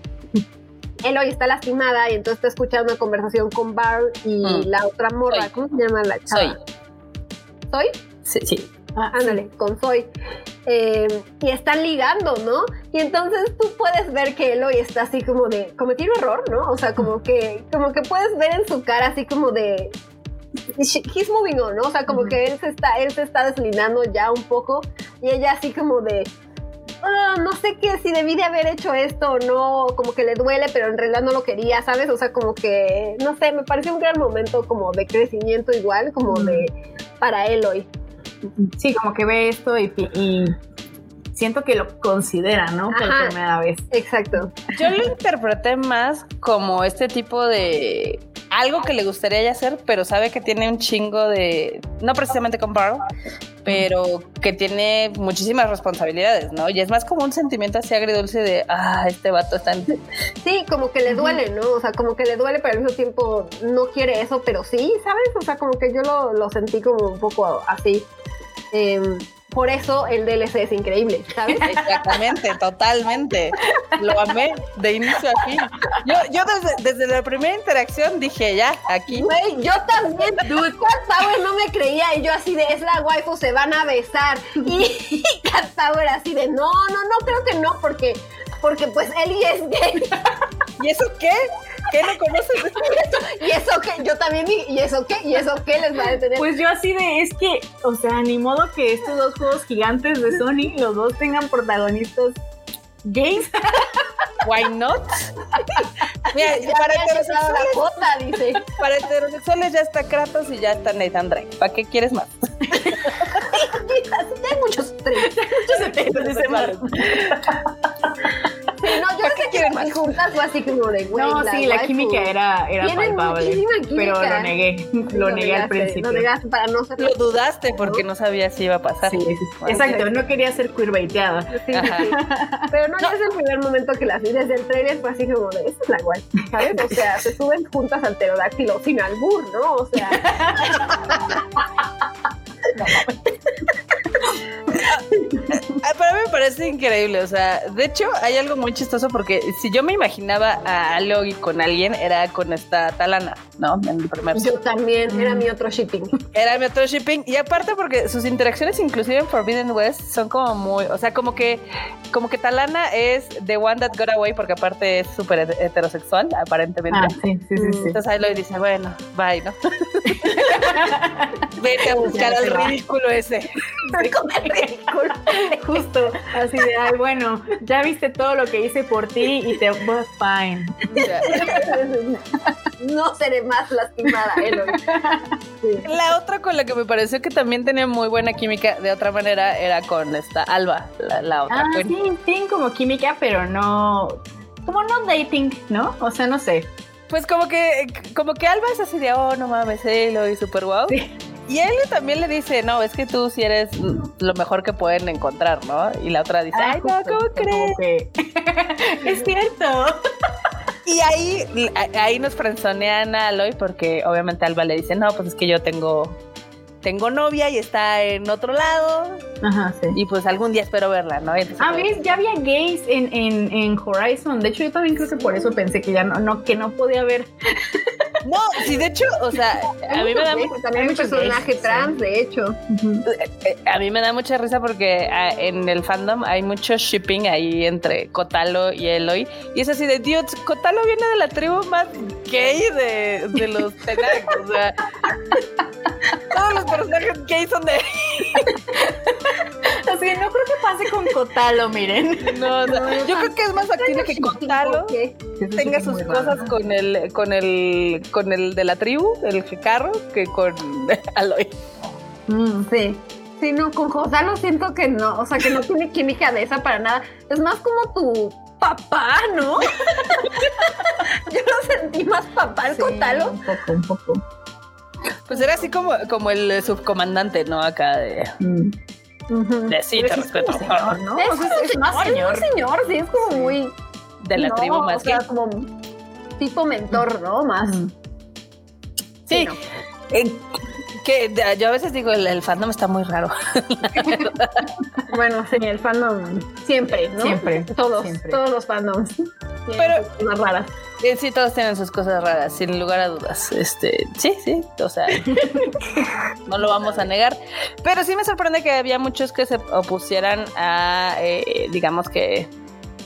S2: Eloy está lastimada y entonces está escuchando una conversación con Barl y
S1: Mm.
S2: la otra morra,
S1: Soy.
S2: ¿cómo se llama la
S1: Soy.
S2: chava? ¿Soy?
S1: Sí, sí.
S3: Ah,
S2: Ándale, con Soy. Eh, y están ligando, ¿no? Y entonces tú puedes ver que Eloy está así como de, cometí un error, ¿no? O sea, como que, como que puedes ver en su cara así como de, he's moving on, ¿no? O sea, como que él se está, él se está deslindando ya un poco y ella así como de, "Ah, no sé qué, si debí de haber hecho esto o no, como que le duele, pero en realidad no lo quería, ¿sabes? O sea, como que, no sé, me pareció un gran momento como de crecimiento igual, como
S3: Mm.
S2: de, para Eloy.
S3: Sí, como que ve esto y, siento que lo considera, ¿no? Por
S2: Ajá.
S3: primera vez.
S2: Exacto.
S1: Yo lo interpreté más como este tipo de algo que le gustaría ya hacer, pero sabe que tiene un chingo de, no precisamente con Barl, pero que tiene muchísimas responsabilidades, ¿no? Y es más como un sentimiento así agridulce de, ah, este vato está en...
S2: Sí, como que le duele, ¿no? O sea, como que le duele, pero al mismo tiempo no quiere eso, pero sí, ¿sabes? O sea, como que yo lo, lo sentí como un poco así. Eh, por eso el DLC es increíble, ¿sabes?
S1: Exactamente, totalmente. Lo amé de inicio a fin. Yo, yo desde, desde la primera interacción dije, ya, aquí.
S2: Güey, yo también, dude, Cat Power no me creía y yo así de, es la waifu, se van a besar. Y Cat Power así de, no, no, no, creo que no, porque, porque pues Ellie es gay.
S1: ¿Y eso qué? ¿Qué no conoces?
S2: ¿Y eso qué? Yo también, di- ¿y eso qué? ¿Y eso qué les va a detener?
S3: Pues yo así de, es que, o sea, ni modo que estos dos juegos gigantes de Sony, los dos tengan protagonistas gays.
S1: Why not? Mira,
S2: ya
S1: para
S2: llegado la
S1: heterosexuales,
S2: cuota, dice.
S1: para heterosexuales ya está Kratos y ya está Nathan Drake. ¿Para qué quieres más?
S2: Así hay muchos tres. Sí, no, yo
S1: ¿Para qué
S2: sé que las juntas fue así como de, güey,
S3: No, sí, la
S2: waifu.
S3: química era, era palpable.
S2: muchísima química.
S3: Pero lo negué, lo negué al principio.
S2: Lo negaste para no ser
S1: Lo dudaste porque no sabías si iba a pasar.
S3: Sí, sí, sí. Exacto, no quería ser queerbaiteada.
S2: Sí,
S1: Ajá.
S2: sí. Pero no, no es el primer momento que las vi desde el trailer, fue así como de, esa es la guay, ¿sabes? O sea, se suben juntas al pterodáctilo sin albur, ¿no? O sea,
S1: Para mí me parece increíble, o sea, de hecho hay algo muy chistoso porque si yo me imaginaba a Aloy con alguien era con esta Talana, ¿no? En el primer
S2: yo también, era mi otro shipping.
S1: Era mi otro shipping y aparte porque sus interacciones inclusive en Forbidden West son como muy, o sea, como que como que Talana es the one that got away porque aparte es súper het- heterosexual aparentemente.
S3: Ah, sí, sí, sí, sí.
S1: Entonces Aloy dice, bueno, bye, ¿no? Vete a buscar al ridículo ese.
S2: ridículo.
S3: Justo, así de, ay, bueno, ya viste todo lo que hice por ti y te was fine.
S2: No seré más lastimada, Eloy. Sí.
S1: La otra con la que me pareció que también tenía muy buena química de otra manera era con esta Alba, la, la otra.
S3: Ah, sí, tienen como química, pero no, como no dating, ¿no? O sea, no sé.
S1: Pues como que, como que Alba es así de, oh, no mames, Elo y super wow.
S3: Sí.
S1: Y Elio también le dice, no, es que tú sí eres lo mejor que pueden encontrar, ¿no? Y la otra dice, ay, no, ¿cómo crees?
S3: que- es cierto.
S1: Y ahí, ahí nos frenzonean a Aloy porque obviamente Alba le dice, no, pues es que yo tengo, tengo novia y está en otro lado
S3: Ajá, sí.
S1: y pues algún día espero verla, ¿no? Entonces,
S3: Ah, ¿ves? Ya había gays en, en, en Horizon. De hecho, yo también creo que por eso pensé que ya no, no que no podía haber.
S1: No, sí, de hecho, o sea, a mí me da,
S2: Muchos gays, También hay
S3: gays, sí.
S2: trans, de hecho.
S1: eh, a mí me da mucha risa porque ah, en el fandom hay mucho shipping ahí entre Kotalo y Eloy. Y es así de, Dios, Kotalo viene de la tribu más gay de, de los Tenax. O sea, todos los personajes gay son de.
S3: Así que no creo que pase con Kotalo, miren.
S1: No, no, yo creo que es más factible que Kotalo
S2: ¿Qué?
S1: tenga sus cosas con el, con el, con el de la tribu, el Jecarro, que con Aloy.
S2: Mm, sí. Sí, no, con Josalo siento que no, o sea, que no tiene química de esa para nada. Es más como tu papá, ¿no? Yo lo sentí más papá el Kotalo.
S3: Un poco, un poco.
S1: Pues era así como, como el subcomandante, ¿no? Acá de, de sí, te
S3: sí es
S1: respeto.
S3: señor, ¿no?
S2: Es,
S3: O sea,
S2: es más señor. Es un señor, sí, es como muy.
S1: De la
S2: no,
S1: tribu más
S2: o sea,
S1: gay.
S2: como tipo mentor, ¿no? Más.
S3: Ujú.
S1: Sí,
S2: no.
S1: eh, que yo a veces digo, el, el fandom está muy raro.
S2: Bueno, sí, el fandom siempre, ¿no?
S3: Siempre,
S2: Todos,
S3: siempre.
S2: todos los fandoms.
S1: Pero-
S2: cosas raras.
S1: Eh, sí, todos tienen sus cosas raras, sin lugar a dudas. Este, sí, sí, o sea, no lo vamos a negar. Pero sí me sorprende que había muchos que se opusieran a, eh, digamos que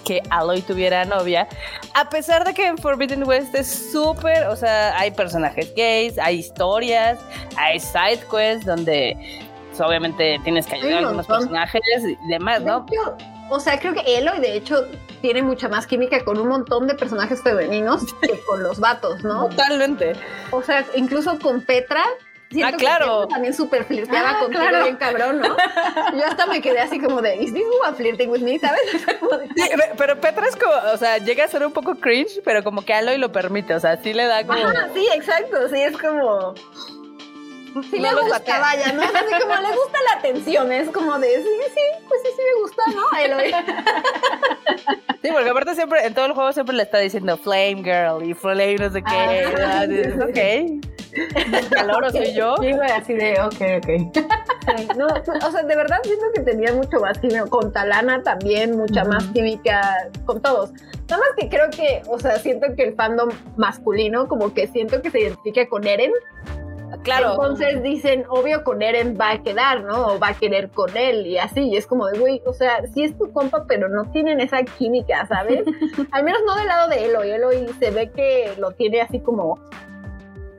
S1: que Aloy tuviera novia, a pesar de que en Forbidden West es súper, o sea, hay personajes gays, hay historias, hay side quests donde pues, obviamente tienes que ayudar a
S2: un
S1: algunos personajes y demás,
S2: De
S1: ¿no?
S2: hecho, o sea, creo que Eloy, de hecho, tiene mucha más química con un montón de personajes femeninos que con los vatos, ¿no?
S1: Totalmente.
S2: O sea, incluso con Petra. Siento
S1: Ah, claro.
S2: También súper flirteaba
S3: Ah,
S2: contigo
S3: claro.
S2: bien cabrón, ¿no? Yo hasta me quedé así como de, ¿is this woman flirting with me? ¿Sabes?
S1: Sí, pe- pero Petra es como, o sea, llega a ser un poco cringe, pero como que Aloy lo permite, o sea, sí le da como...
S2: Ajá, sí, exacto, sí, es como... Sí
S1: No
S2: le gusta, vaya, ¿no? Es así como le gusta la atención, es como de, sí, sí, pues sí, sí me gusta, ¿no? Eloy.
S1: Sí, porque aparte siempre, en todo el juego siempre le está diciendo Flame Girl y Flame no sé qué.
S2: Ah,
S1: ok. Calor soy yo.
S3: Yo iba así de, ok, ok.
S2: Sí, no, o sea, de verdad siento que tenía mucho más química. Con Talana también, mucha más química con todos. Nada más que creo que, o sea, siento que el fandom masculino, como que siento que se identifica con Eren.
S1: Claro.
S2: Entonces dicen, obvio, con Eren va a quedar, ¿no? O va a querer con él y así. Y es como de, güey, o sea, sí es tu compa, pero no tienen esa química, ¿sabes? Al menos no del lado de Eloy. Eloy se ve que lo tiene así como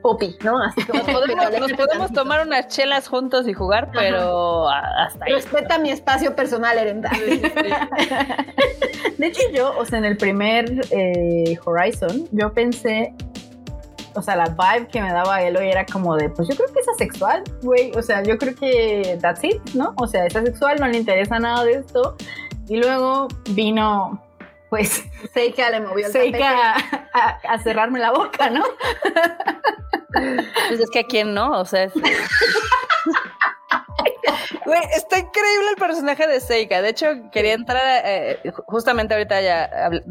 S2: popi, ¿no? Así como
S1: Nos podemos, nos podemos tomar unas chelas juntos y jugar, pero hasta ahí.
S2: Respeta mi espacio personal, Eren.
S3: De hecho, yo, o sea, en el primer eh, Horizon, yo pensé, o sea, la vibe que me daba Eloy era como de, pues yo creo que es asexual, güey. O sea, yo creo que that's it, ¿no? O sea, es asexual, no le interesa nada de esto. Y luego vino, pues,
S2: Seika le movió el.
S3: Seika a, a- a cerrarme la boca, ¿no?
S1: Pues es que a quién no, o sea. es- Güey, está increíble el personaje de Seika. De hecho, quería entrar eh, justamente ahorita ya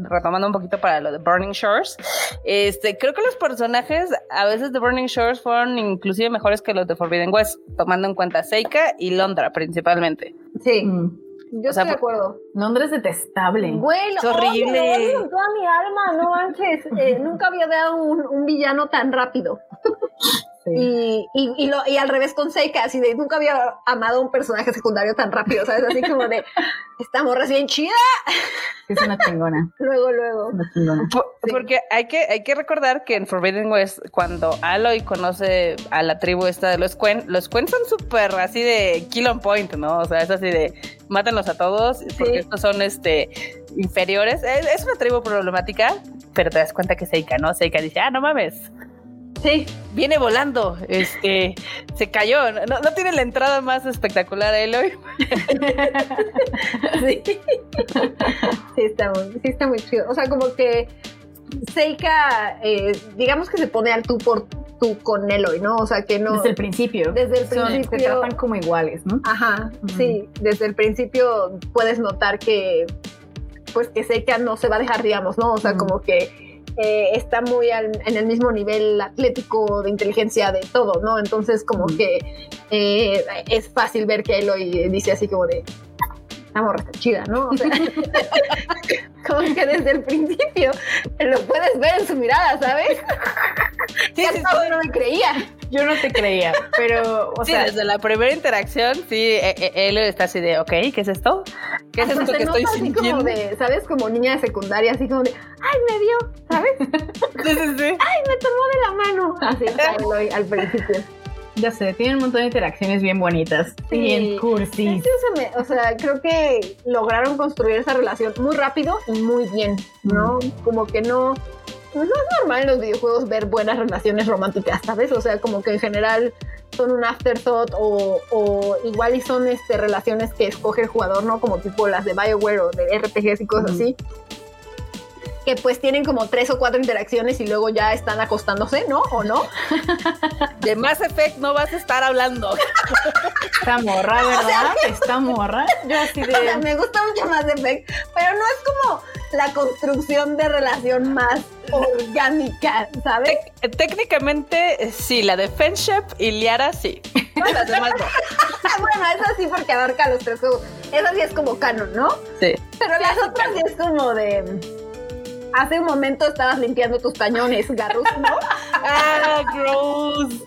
S1: retomando un poquito para lo de Burning Shores. Este, creo que los personajes a veces de Burning Shores fueron inclusive mejores que los de Forbidden West, tomando en cuenta Seika y Londra principalmente.
S2: Sí,
S3: Mm.
S2: Yo
S1: O sea,
S2: estoy de acuerdo.
S3: Londres detestable.
S2: Güey, lo
S1: Es horrible.
S2: odio, lo odio con toda mi alma, no manches. Eh, nunca había dado un, un villano tan rápido.
S3: Sí.
S2: Y, y, y, lo, y al revés con Seika, así de nunca había amado a un personaje secundario tan rápido, ¿sabes? Así como de, esta morra es bien chida.
S3: Es una chingona.
S2: Luego, luego.
S3: Una chingona.
S1: Por- Porque hay que, hay que recordar que en Forbidden West, cuando Aloy conoce a la tribu esta de los Quen, los Quen son súper así de kill on point, ¿no? O sea, es así de mátenlos a todos, porque estos son este inferiores. Es, es una tribu problemática, pero te das cuenta que Seika, ¿no? Seika dice, ah, no mames.
S2: Sí,
S1: Viene volando, este, se cayó, no, no tiene la entrada más espectacular Aloy.
S2: sí. Sí está, muy, sí está muy chido. O sea, como que Seika, eh, digamos que se pone al tú por tú con Eloy, ¿no? O sea, que no...
S3: Desde el principio.
S2: Desde el
S3: Son-
S2: principio.
S3: Se tratan como iguales, ¿no?
S2: Ajá, sí, desde el principio puedes notar que pues que Seika no se va a dejar, digamos, ¿no? O sea, como que eh, está muy al- en el mismo nivel atlético de inteligencia de todo, ¿no? Entonces como que eh, es fácil ver que Eloy dice así como de esta morra está chida, ¿no? O sea, como que desde el principio lo puedes ver en su mirada, ¿sabes?
S1: Sí, sí,
S2: todo no me creía.
S3: Yo no te creía, pero, o
S1: Sí,
S3: sea,
S1: desde la primera interacción, sí, eh, eh, Aloy está así de, ok, ¿qué es esto? ¿Qué es esto que estoy
S2: así como
S1: sintiendo?
S2: de, ¿sabes? Como niña de secundaria, así como de, ay, me vio, ¿sabes?
S1: Sí, sí, sí.
S2: me tomó de la mano. Así al principio.
S3: Ya sé, tienen un montón de interacciones bien bonitas.
S2: Sí.
S3: Bien cursis.
S2: Sí, o sea, creo que lograron construir esa relación muy rápido y muy bien, ¿no? Como que no, no es normal en los videojuegos ver buenas relaciones románticas, ¿sabes? O sea, como que en general son un afterthought o, o igual y son este, relaciones que escoge el jugador, ¿no? Como tipo las de Bioware o de RPGs y cosas así. Que pues tienen como tres o cuatro interacciones y luego ya están acostándose, ¿no? ¿O no?
S1: De Mass Effect no vas a estar hablando.
S3: Esta morra, ¿verdad? Esta morra. Yo así
S2: O sea,
S3: de.
S2: me gusta mucho más Effect, pero no es como la construcción de relación más orgánica, ¿sabes?
S1: Técnicamente, eh, sí, la de Friendship y Liara, sí. Todas las demás no.
S2: bueno, esa sí porque abarca los tres juegos. Esa sí es como canon, ¿no?
S1: Sí.
S2: Pero las otras sí es como de... Hace un momento estabas limpiando tus cañones, Garrus, ¿no?
S1: Ah, gross.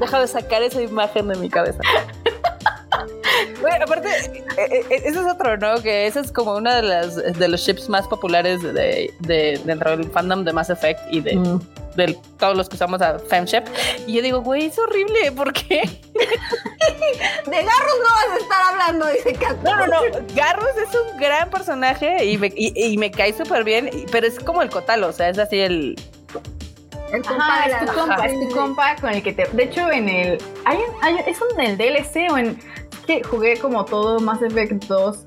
S1: Deja de sacar esa imagen de mi cabeza. Bueno, aparte, eh, eh, ese es otro, ¿no? Que ese es como uno de las de los ships más populares de, de- dentro del fandom de Mass Effect y de,
S3: Mm.
S1: De todos los que usamos a Femship. Y yo digo, güey, es horrible, ¿por qué?
S2: De Garrus no vas a estar hablando, dice Kat.
S1: No, no, no. Garrus es un gran personaje y me, y, y me cae súper bien, pero es como el Cotalo, o sea, es así el.
S2: El compa
S3: Ajá, es tu compa,
S2: Ajá.
S3: es tu compa con el que te. De hecho, en el. Hay, es un en el DLC o en. Es que jugué como todo Mass Effect 2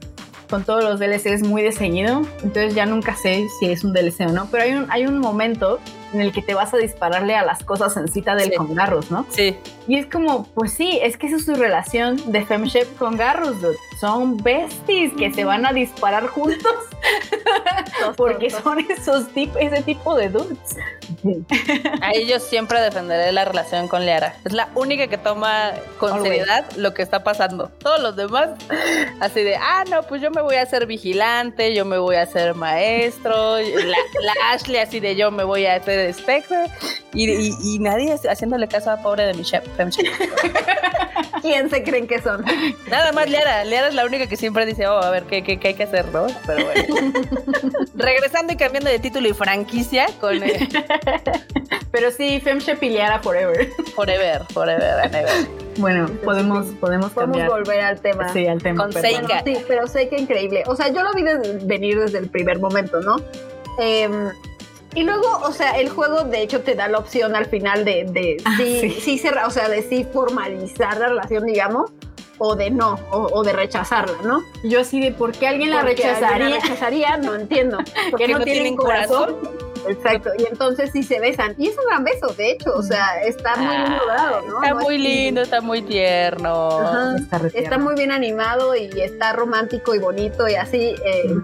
S3: con todos los DLCs muy de seguido. Entonces ya nunca sé si es un DLC o no. Pero hay un, hay un momento en el que te vas a dispararle a las cosas en cita del
S1: Sí.
S3: con Garrus, ¿no?
S1: Sí.
S3: Y es como, pues sí, es que esa es su relación de Femship con Garrus, dude. Son besties que se van a disparar juntos porque son esos tip, ese tipo de dudes.
S1: A ellos siempre defenderé la relación con Liara. Es la única que toma con seriedad lo que está pasando. Todos los demás, así de, ah, no, pues yo me voy a hacer vigilante, yo me voy a hacer maestro, la, Ashley así de yo me voy a hacer Spectre, y, y, nadie haciéndole caso a pobre de mi chef.
S2: ¿Quién se creen que son?
S1: Nada más Liara. Liara es la única que siempre dice, oh, a ver, ¿qué, qué, qué hay que hacer, no? Pero bueno. Regresando y cambiando de título y franquicia con... Eh,
S3: pero sí, Femshep y Liara forever.
S1: Forever, forever and ever.
S3: Bueno, podemos, podemos,
S2: podemos volver al tema.
S3: Sí, al tema.
S1: Con Seika.
S2: sí, pero Seika increíble. O sea, yo lo vi venir desde el primer momento, ¿no? Eh, y luego, o sea, el juego de hecho te da la opción al final de, de ah, sí, sí. o sea, de sí formalizar la relación, digamos, o de no, o, de rechazarla, ¿no?
S3: Yo así de por qué alguien la rechazaría.
S2: La rechazaría, no entiendo. Porque no, tienen corazón. Exacto, y entonces sí se besan. Y es un gran beso, de hecho, o sea, está muy bien logrado, ¿no?
S1: Está muy lindo, está muy tierno.
S2: Está, muy bien animado y está romántico y bonito y así, eh,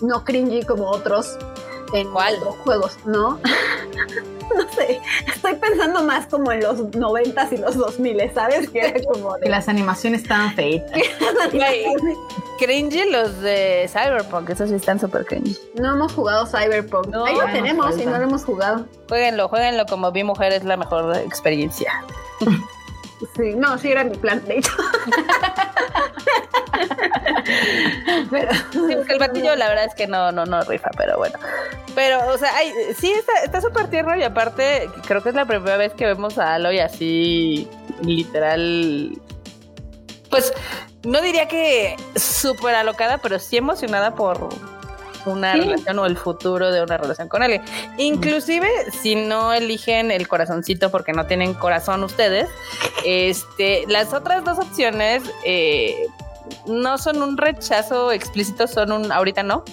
S2: no cringy como otros en ¿Cuál? otros juegos, ¿no? no sé, estoy pensando más como en los noventas y los dos miles, ¿sabes?
S3: Que era como Que las animaciones estaban feitas.
S1: cringy los de Cyberpunk, esos sí están súper cringy.
S2: No hemos jugado Cyberpunk. Ahí lo tenemos y no lo hemos jugado.
S1: Jueguenlo, jueguenlo como vi mujer es la mejor experiencia.
S2: Sí, no, sí era mi plan, de hecho.
S1: pero, el batillo la verdad es que no, no, no rifa, pero bueno. Pero, o sea, sí está súper tierno y aparte creo que es la primera vez que vemos a Aloy así literal. Pues no diría que súper alocada, pero sí emocionada por, una relación o el futuro de una relación con alguien. Inclusive si no eligen el corazoncito porque no tienen corazón ustedes, este, las otras dos opciones eh, no son un rechazo explícito, son un ahorita no.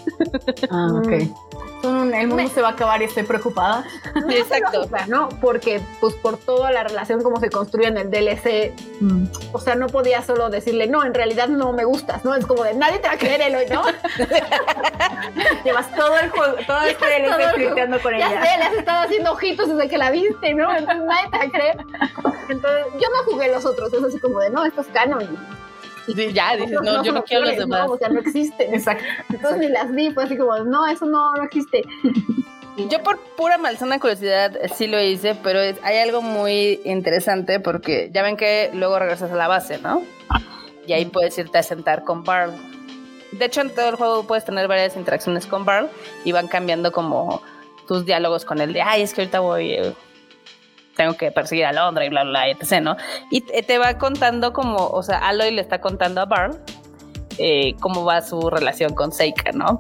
S3: Ah, ok el mundo se va a acabar y estoy preocupada.
S2: Exacto. ¿no? Porque, pues, por toda la relación como se construye en el DLC, mm. o sea, no podía solo decirle, no, en realidad no me gustas, ¿no? Es como de, nadie te va a creer, Eloy, ¿no?
S3: Llevas todo el juego, todo el DLC flirteando con ella.
S2: Ya sé, le has estado haciendo ojitos desde que la viste, ¿no? Entonces nadie te va a creer. Entonces, yo no jugué los otros, es así como de, no, esto es canon
S1: ya, dices, no, yo no quiero los demás.
S2: o sea, no existen. Exacto. Entonces ni las vi, fue así como, no, eso no, no existe.
S1: Yo por pura malsana curiosidad sí lo hice, pero hay algo muy interesante porque ya ven que luego regresas a la base, ¿no? Y ahí puedes irte a sentar con Barl. De hecho, en todo el juego puedes tener varias interacciones con Barl y van cambiando como tus diálogos con él de, ay, es que ahorita voy, eh, tengo que perseguir a Londra y bla, bla, etc., ¿no? Y te va contando como, o sea, Aloy le está contando a Barn eh, cómo va su relación con Seika, ¿no?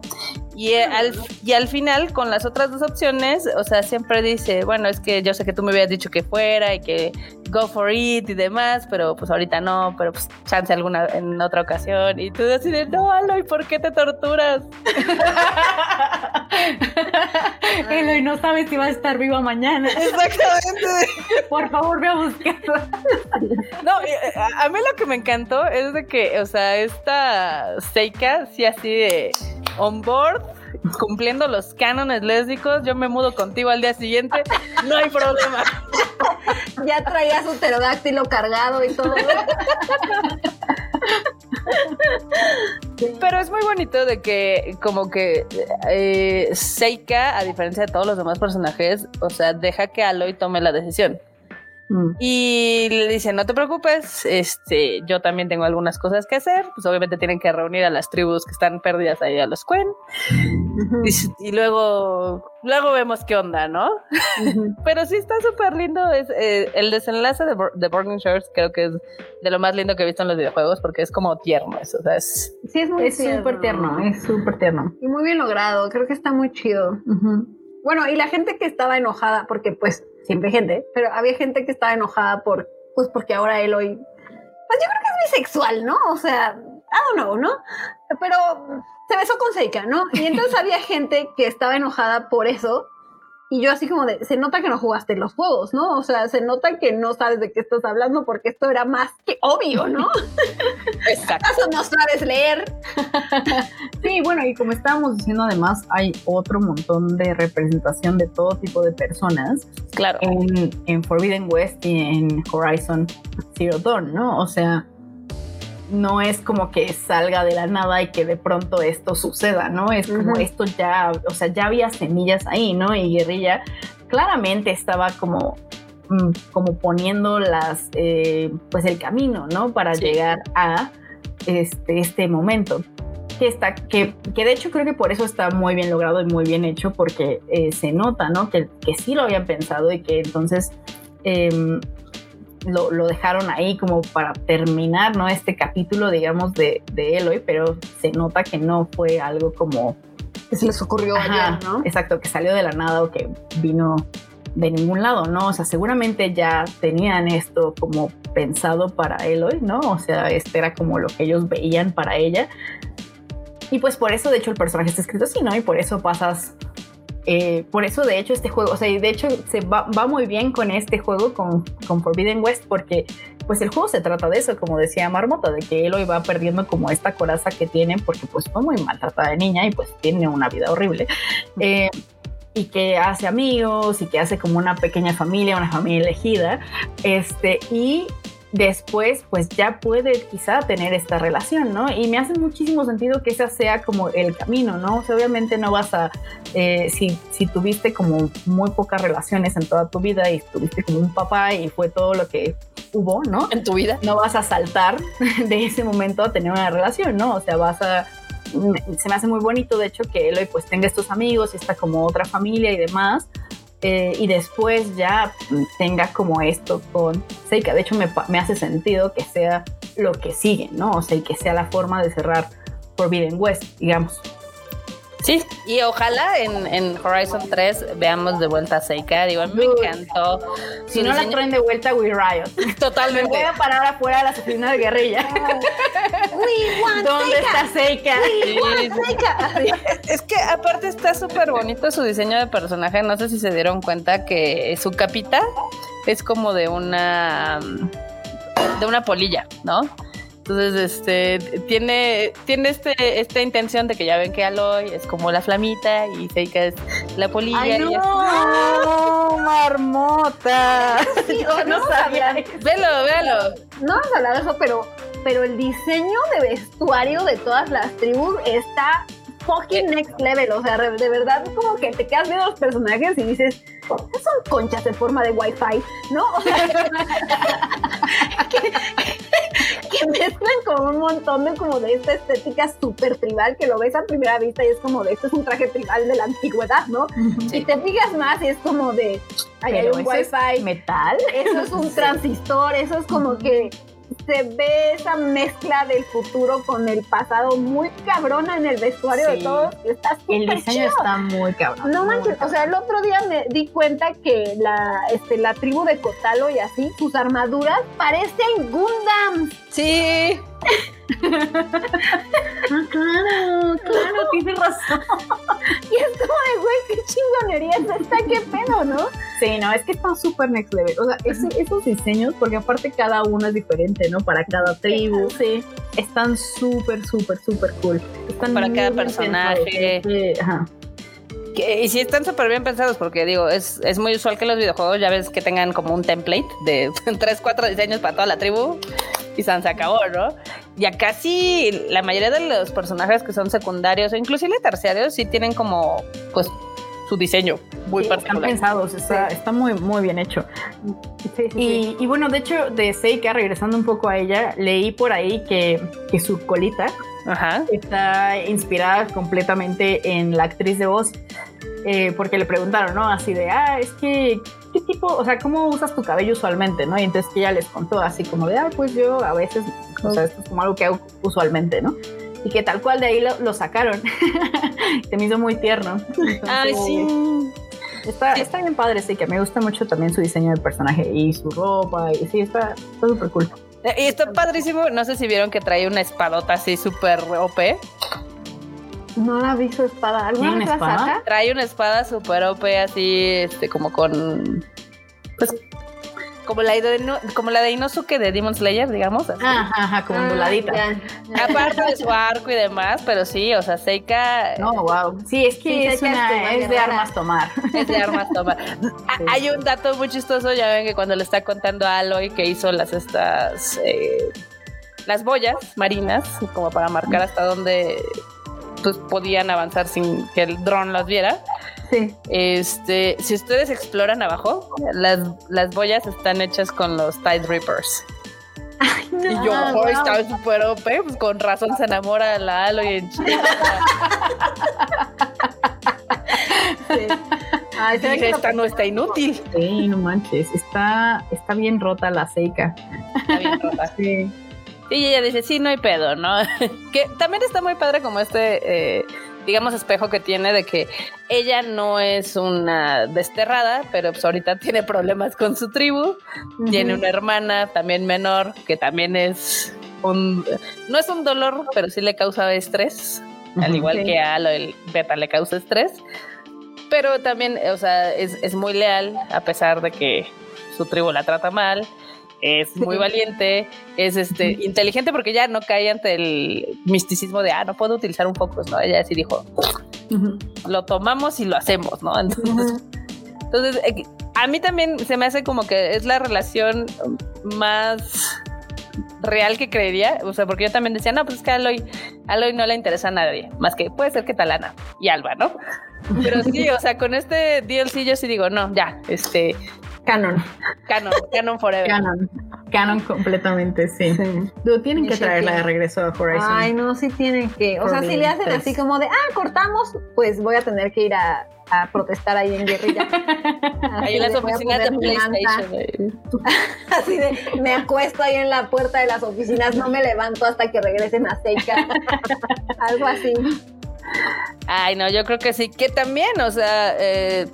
S1: Y al, y al final, con las otras dos opciones, o sea, siempre dice, bueno, es que yo sé que tú me habías dicho que fuera y que go for it y demás, pero pues ahorita no, pero pues chance alguna en otra ocasión. Y tú decides, no, Aloy, ¿por qué te torturas?
S3: Eloy, no sabes si vas a estar viva mañana.
S1: Exactamente.
S3: Por favor, ve a buscarla.
S1: No, eh, a mí lo que me encantó es de que, o sea, esta Seika, sí así de on board, cumpliendo los cánones lésbicos, yo me mudo contigo al día siguiente, no hay problema.
S2: Ya traía su pterodáctilo cargado y todo.
S1: Pero es muy bonito de que como que eh, Seika, a diferencia de todos los demás personajes, o sea, deja que Aloy tome la decisión. Mm. Y le dice, no te preocupes, este, yo también tengo algunas cosas que hacer. Pues obviamente tienen que reunir a las tribus que están perdidas ahí a los Quen. y, luego, luego vemos qué onda, ¿no? Pero sí está súper lindo. Es, eh, el desenlace de, de, Burning Shores creo que es de lo más lindo que he visto en los videojuegos porque es como tierno eso. es,
S3: sí, es muy súper tierno. Es súper tierno.
S2: Y muy bien logrado. Creo que está muy chido. Bueno, y la gente que estaba enojada, porque pues siempre gente, pero había gente que estaba enojada por, pues porque ahora él hoy, pues yo creo que es bisexual, ¿no? O sea, I don't know, ¿no? Pero se besó con Seika, ¿no? Y entonces había gente que estaba enojada por eso, Y yo así como de, se nota que no jugaste los juegos, ¿no? O sea, se nota que no sabes de qué estás hablando porque esto era más que obvio, ¿no?
S1: Exacto.
S2: ¿Acaso no sabes leer?
S3: Sí, bueno, y como estábamos diciendo, además hay otro montón de representación de todo tipo de personas
S1: Claro.
S3: en, en Forbidden West y en Horizon Zero Dawn, ¿no? O sea, no es como que salga de la nada y que de pronto esto suceda, ¿no? Es como esto ya, o sea, ya había semillas ahí, ¿no? Y Guerrilla claramente estaba como, mm, como poniendo las, eh, pues el camino, ¿no? Para
S1: Sí.
S3: llegar a este, este momento. Que, está, que, que de hecho creo que por eso está muy bien logrado y muy bien hecho, porque eh, se nota, ¿no? Que, que sí lo habían pensado y que entonces em, lo, lo dejaron ahí como para terminar, ¿no? Este capítulo, digamos, de, de Eloy, pero se nota que no fue algo como...
S2: Que se les ocurrió
S3: Ajá,
S2: ayer, ¿no?
S3: Exacto, que salió de la nada o que vino de ningún lado, ¿no? O sea, seguramente ya tenían esto como pensado para Eloy, ¿no? O sea, este era como lo que ellos veían para ella. Y pues por eso, de hecho, el personaje está escrito así, ¿no? Y por eso pasas... eh, por eso, de hecho, este juego, o sea, y de hecho se va, va muy bien con este juego, con, con Forbidden West, porque pues el juego se trata de eso, como decía Marmota, de que Eloy va perdiendo como esta coraza que tiene, porque pues fue muy maltratada de niña y pues tiene una vida horrible. Eh, y que hace amigos y que hace como una pequeña familia, una familia elegida, este, y después pues ya puede quizá tener esta relación, ¿no? Y me hace muchísimo sentido que esa sea como el camino, ¿no? O sea, obviamente no vas a, eh, si, si tuviste como muy pocas relaciones en toda tu vida y tuviste como un papá y fue todo lo que hubo, ¿no?
S1: En tu vida.
S3: no vas a saltar de ese momento a tener una relación, ¿no? O sea, vas a... Se me hace muy bonito, de hecho, que Eloy pues tenga estos amigos y está como otra familia y demás. Eh, y después ya tenga como esto con Seika. De hecho, me, me hace sentido que sea lo que sigue, ¿no? O sea, y que sea la forma de cerrar Forbidden West, digamos.
S1: Sí, y ojalá en, en Horizon 3 veamos de vuelta a Seika. Digo, a mí me encantó.
S3: Si no la traen de vuelta, We Riot. Me voy
S1: Totalmente.
S3: a parar afuera de la oficina de guerrilla.
S2: We want
S3: ¿Dónde está Seika?
S1: Sí, sí. Es que aparte está súper bonito su diseño de personaje. No sé si se dieron cuenta que su capita es como de una de una polilla, ¿no? Entonces, este tiene, tiene este, esta intención de que ya ven que Aloy es como la flamita y Seika es la polilla.
S3: ¡Ay,
S1: y es-
S3: no! ¡Marmota! Yo no sabía.
S1: Velo, velo.
S2: No vamos a hablar de eso, pero, pero el diseño de vestuario de todas las tribus está fucking next level. O sea, de verdad, como que te quedas viendo los personajes y dices, "Estas son conchas en forma de wifi, ¿no? O sea, que, que mezclan como un montón de como de esta estética súper tribal que lo ves a primera vista y es como de esto es un traje tribal de la antigüedad, ¿no?
S1: Sí.
S2: Y te fijas más y es como de, ahí hay un
S3: eso es
S2: wifi,
S3: metal.
S2: eso es un transistor, eso es como que se ve esa mezcla del futuro con el pasado muy cabrona en el vestuario de todos. Está
S3: El diseño
S2: chido.
S3: está muy cabrón.
S2: No manches, o sea, el otro día me di cuenta que la, este, la tribu de Kotalo y así, sus armaduras parecen Gundams.
S1: Sí.
S3: Ah, claro, claro, tienes razón.
S2: Y es como de, güey, qué chingonería es esta, qué pedo, ¿no?
S3: Sí, no, es que está súper next level. O sea, ese- esos diseños, porque aparte cada uno es diferente, ¿no? Para cada tribu.
S2: Sí.
S3: Están súper, súper, súper cool. Están
S1: Para cada personaje.
S3: Sí, ajá.
S1: Que- y sí están súper bien pensados porque digo, es, es muy usual que los videojuegos ya ves que tengan como un template de tres, cuatro diseños para toda la tribu y se acabó, ¿no? Y acá sí, la mayoría de los personajes que son secundarios o inclusive terciarios sí tienen como pues su diseño muy
S3: Sí, están
S1: particular.
S3: pensados, está, está muy, muy bien hecho. Y, y bueno, de hecho, de Seika, regresando un poco a ella, leí por ahí que, que su colita
S1: Ajá.
S3: está inspirada completamente en la actriz de voz, eh, porque le preguntaron, ¿no? Así de, ah, es que, ¿qué tipo, o sea, cómo usas tu cabello usualmente, ¿no? Y entonces que ella les contó así como de, ah, pues yo a veces, o sea, esto es como algo que hago usualmente, ¿no? Y que tal cual de ahí lo, lo sacaron. Se me hizo muy tierno.
S1: Ay, sí.
S3: Está,
S1: Sí.
S3: está bien padre, sí, que me gusta mucho también su diseño de personaje y su ropa, y sí, está súper cool.
S1: Eh, Y está padrísimo. No sé si vieron que trae una espadota así súper OP.
S2: No la vi su espada. ¿Alguna
S3: ¿Tiene
S2: vez la
S3: espada?
S2: saca?
S1: Trae una espada super OP así, este, como con. Pues. Como la, de, como la de Inosuke de Demon Slayer, digamos. así.
S3: Ajá, ajá, como
S2: Ah,
S3: onduladita.
S2: ya, ya.
S1: Aparte de su arco y demás, pero sí, o sea, Seika
S3: No, wow. Sí, es que
S2: Sí,
S3: es,
S2: es
S3: una,
S2: tu
S3: es de armas tomar.
S1: es de armas toma. Ah, Hay un dato muy chistoso, ya ven que cuando le está contando a Aloy que hizo las estas eh, las boyas marinas, como para marcar hasta dónde pues podían avanzar sin que el dron los viera.
S2: Sí.
S1: Este, si ustedes exploran abajo, las, las boyas están hechas con los Tide Reapers. Y yo,
S2: Ah,
S1: "Oh,
S2: wow.
S1: estaba súper OP, pues con razón se enamora la Aloy en Chile.
S2: sí. Ay,
S1: Dije,
S2: que
S1: esta no está inútil.
S3: Sí, no manches. Está, está bien rota la Seika.
S1: Está bien rota.
S3: Sí.
S1: Y ella dice, sí, no hay pedo, ¿no? que también está muy padre como este, eh, digamos, espejo que tiene de que ella no es una desterrada, pero pues ahorita tiene problemas con su tribu. Tiene una hermana también menor que también es un... No es un dolor, pero sí le causa estrés. Al igual que a lo el beta le causa estrés. Pero también, o sea, es, es muy leal a pesar de que su tribu la trata mal. Es muy valiente, es este inteligente porque ya no cae ante el misticismo de ah, no puedo utilizar un focus, ¿no? Ella sí dijo, lo tomamos y lo hacemos, ¿no? Entonces, entonces, eh, a mí también se me hace como que es la relación más real que creería, o sea, porque yo también decía, no, pues es que a Aloy, a Aloy no le interesa a nadie, más que puede ser que Talana y Alba, ¿no? Pero sí, o sea, con este DLC yo sí digo, no, ya, este,
S2: Canon.
S1: canon, canon forever.
S3: Canon. Canon completamente, sí. Lo tienen que
S2: Sí,
S3: traerla
S2: sí.
S3: de regreso a Horizon.
S2: Ay, no, sí tienen que. O sea, si le hacen así como de, ah, cortamos, pues voy a tener que ir a, a protestar ahí en guerrilla.
S1: Ahí en las oficinas de. PlayStation.
S2: Así de, me acuesto ahí en la puerta de las oficinas, no me levanto hasta que regresen a Seika. Algo así.
S1: Ay, no, yo creo que sí, que también, o sea, eh,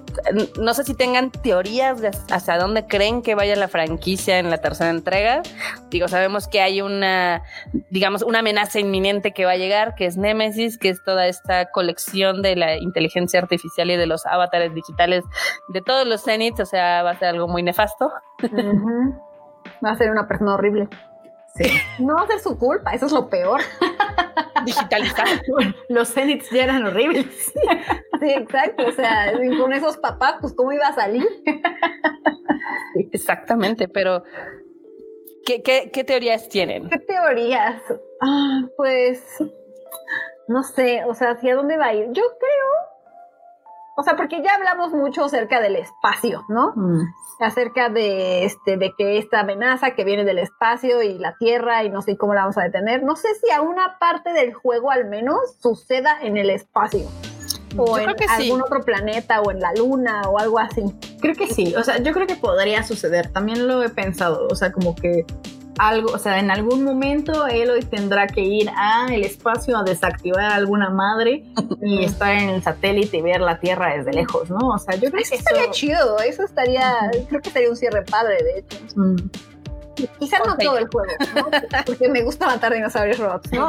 S1: no sé si tengan teorías de hasta dónde creen que vaya la franquicia en la tercera entrega. Digo, sabemos que hay una, digamos, una amenaza inminente que va a llegar, que es Nemesis, que es toda esta colección de la inteligencia artificial y de los avatares digitales de todos los Zeniths, o sea, va a ser algo muy nefasto.
S2: Va a ser una persona horrible.
S3: Sí.
S2: No va a ser su culpa, eso es lo peor.
S1: Digitalizado.
S3: Los Zeniths ya eran horribles.
S2: Sí, exacto. O sea, con esos papás, pues, ¿cómo iba a salir?
S1: Exactamente, pero ¿qué, qué, qué teorías tienen?
S2: ¿Qué teorías? Ah, pues, no sé, o sea, ¿hacia dónde va a ir? Yo creo, o sea, porque ya hablamos mucho acerca del espacio, ¿no?
S3: Mm.
S2: Acerca de, este, de que esta amenaza que viene del espacio y la Tierra y no sé cómo la vamos a detener. No sé si a una parte del juego al menos suceda en el espacio. O
S1: Yo
S2: en
S1: sí.
S2: algún otro planeta o en la luna o algo así.
S3: Creo que sí, o sea, yo creo que podría suceder, también lo he pensado, o sea, como que algo, o sea, en algún momento Eloy tendrá que ir a el espacio a desactivar alguna madre y estar en el satélite y ver la Tierra desde lejos, ¿no? O sea, yo creo
S2: Eso
S3: que
S2: estaría
S3: eso...
S2: chido, eso estaría, creo que sería un cierre padre, de hecho.
S3: Mm.
S2: Quizás no todo el juego, ¿no? Porque me gusta matar dinosaurios robots, ¿no?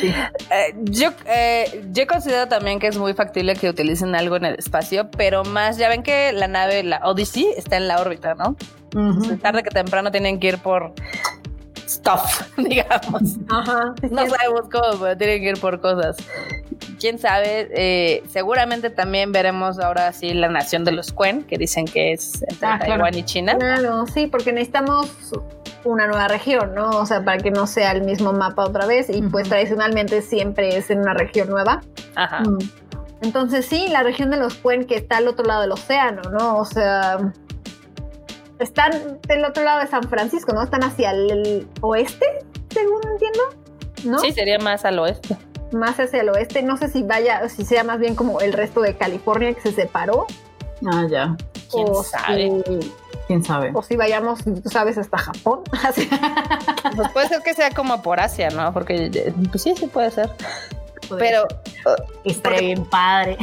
S3: Sí.
S1: Eh, yo, eh, yo considero también que es muy factible que utilicen algo en el espacio, pero más, ya ven que la nave, la Odyssey, está en la órbita, ¿no? Tarde que temprano tienen que ir por stuff, digamos.
S2: Ajá.
S1: No sabemos cómo, pero tienen que ir por cosas. Quién sabe, eh, seguramente también veremos ahora sí la nación de los Quen, que dicen que es entre
S3: Ah, claro.
S1: Taiwán y China.
S2: Claro, sí, porque necesitamos una nueva región, ¿no? O sea, para que no sea el mismo mapa otra vez y pues tradicionalmente siempre es en una región nueva.
S1: Ajá.
S3: Mm.
S2: Entonces sí, la región de los Cuen que está al otro lado del océano, ¿no? O sea, están del otro lado de San Francisco, ¿no? Están hacia el oeste, según entiendo, ¿no?
S1: Sí, sería más al oeste.
S2: Más hacia el oeste. No sé si vaya, si sea más bien como el resto de California que se separó.
S3: Ah, ya.
S1: ¿Quién
S2: o
S1: sabe?
S2: Si,
S3: ¿Quién sabe?
S2: o si vayamos, tú sabes, hasta Japón.
S1: Pues puede ser que sea como por Asia, ¿no? Porque, eh, pues sí, sí puede ser. Pero
S3: estaría bien padre.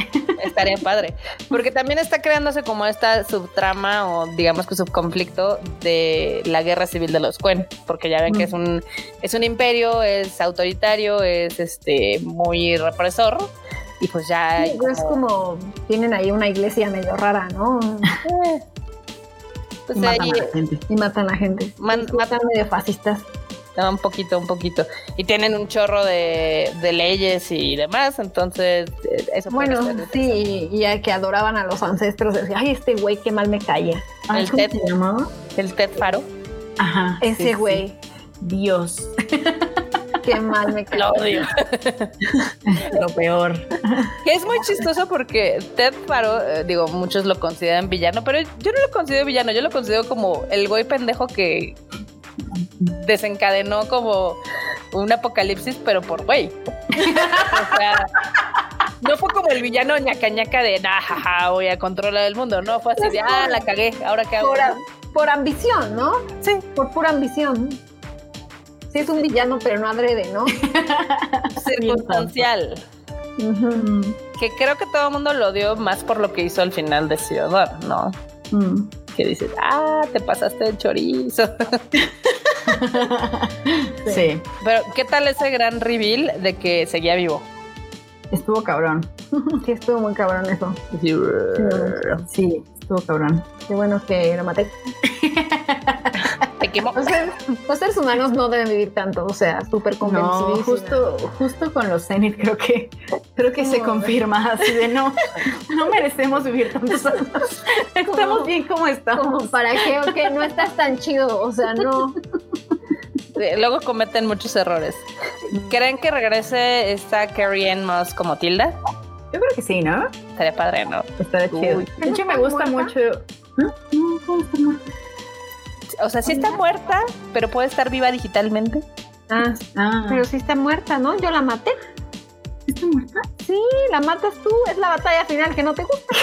S1: Estaría padre. Porque también está creándose como esta subtrama o digamos que subconflicto de la guerra civil de los Cuen. Porque ya ven que es un, es un imperio, es autoritario, es este muy represor. Y pues ya
S2: sí, como... es como tienen ahí una iglesia medio rara, ¿no?
S1: pues
S2: y,
S1: ahí,
S2: matan a la gente. y matan a la gente.
S1: Man,
S2: matan medio fascistas.
S1: Un poquito, un poquito. Y tienen un chorro de, de leyes y demás, entonces eso
S2: Bueno, sí, y, y que adoraban a los ancestros. Decía, ay, este güey, qué mal me caía.
S1: el Ted, se llamaba? El Ted Faro.
S2: Ajá. Ese güey.
S3: Sí. Dios.
S2: Qué mal me caía.
S1: Lo odio.
S3: Lo peor.
S1: Que es muy chistoso porque Ted Faro, eh, digo, muchos lo consideran villano, pero yo no lo considero villano, yo lo considero como el güey pendejo que desencadenó como un apocalipsis, pero por güey. o sea, no fue como el villano ñaca ñaca de nah, jaja, voy a controlar el mundo. No, fue así de ah, la cagué, ahora qué hago.
S2: Por, por ambición, ¿no?
S1: Sí.
S2: Por pura ambición. Sí, es un villano, pero no adrede, ¿no?
S1: Circunstancial. Uh -huh. Que creo que todo el mundo lo odió más por lo que hizo al final de Ciudad, ¿no? Mm. Que dices, ah, te pasaste de chorizo.
S3: sí. sí.
S1: Pero, ¿qué tal ese gran reveal de que seguía vivo?
S3: Estuvo cabrón.
S2: Sí, estuvo muy cabrón eso.
S1: Sí,
S3: sí estuvo cabrón.
S2: Qué bueno que lo maté.
S1: Te quemó.
S2: Los, seres, los seres humanos no deben vivir tanto, o sea, súper convencidos.
S3: No, justo, justo con los Zenith creo que creo que se confirma así de no, no merecemos vivir tantos años. Estamos bien como estamos.
S2: Como para qué o qué no estás tan chido, o sea, no.
S1: Luego cometen muchos errores. ¿Creen que regrese esta Carrie Ann Moss como Tilda?
S3: Yo creo que sí, ¿no?
S1: Estaría padre, ¿no?
S3: Estaría chido. De hecho, me gusta mucho. ¿No? No,
S2: estar muerta.
S1: O sea, sí está muerta, pero puede estar viva digitalmente.
S2: Ah, ah. pero sí está muerta, ¿no? Yo la maté.
S3: ¿Está muerta?
S2: Sí, la matas tú. Es la batalla final que no te gusta.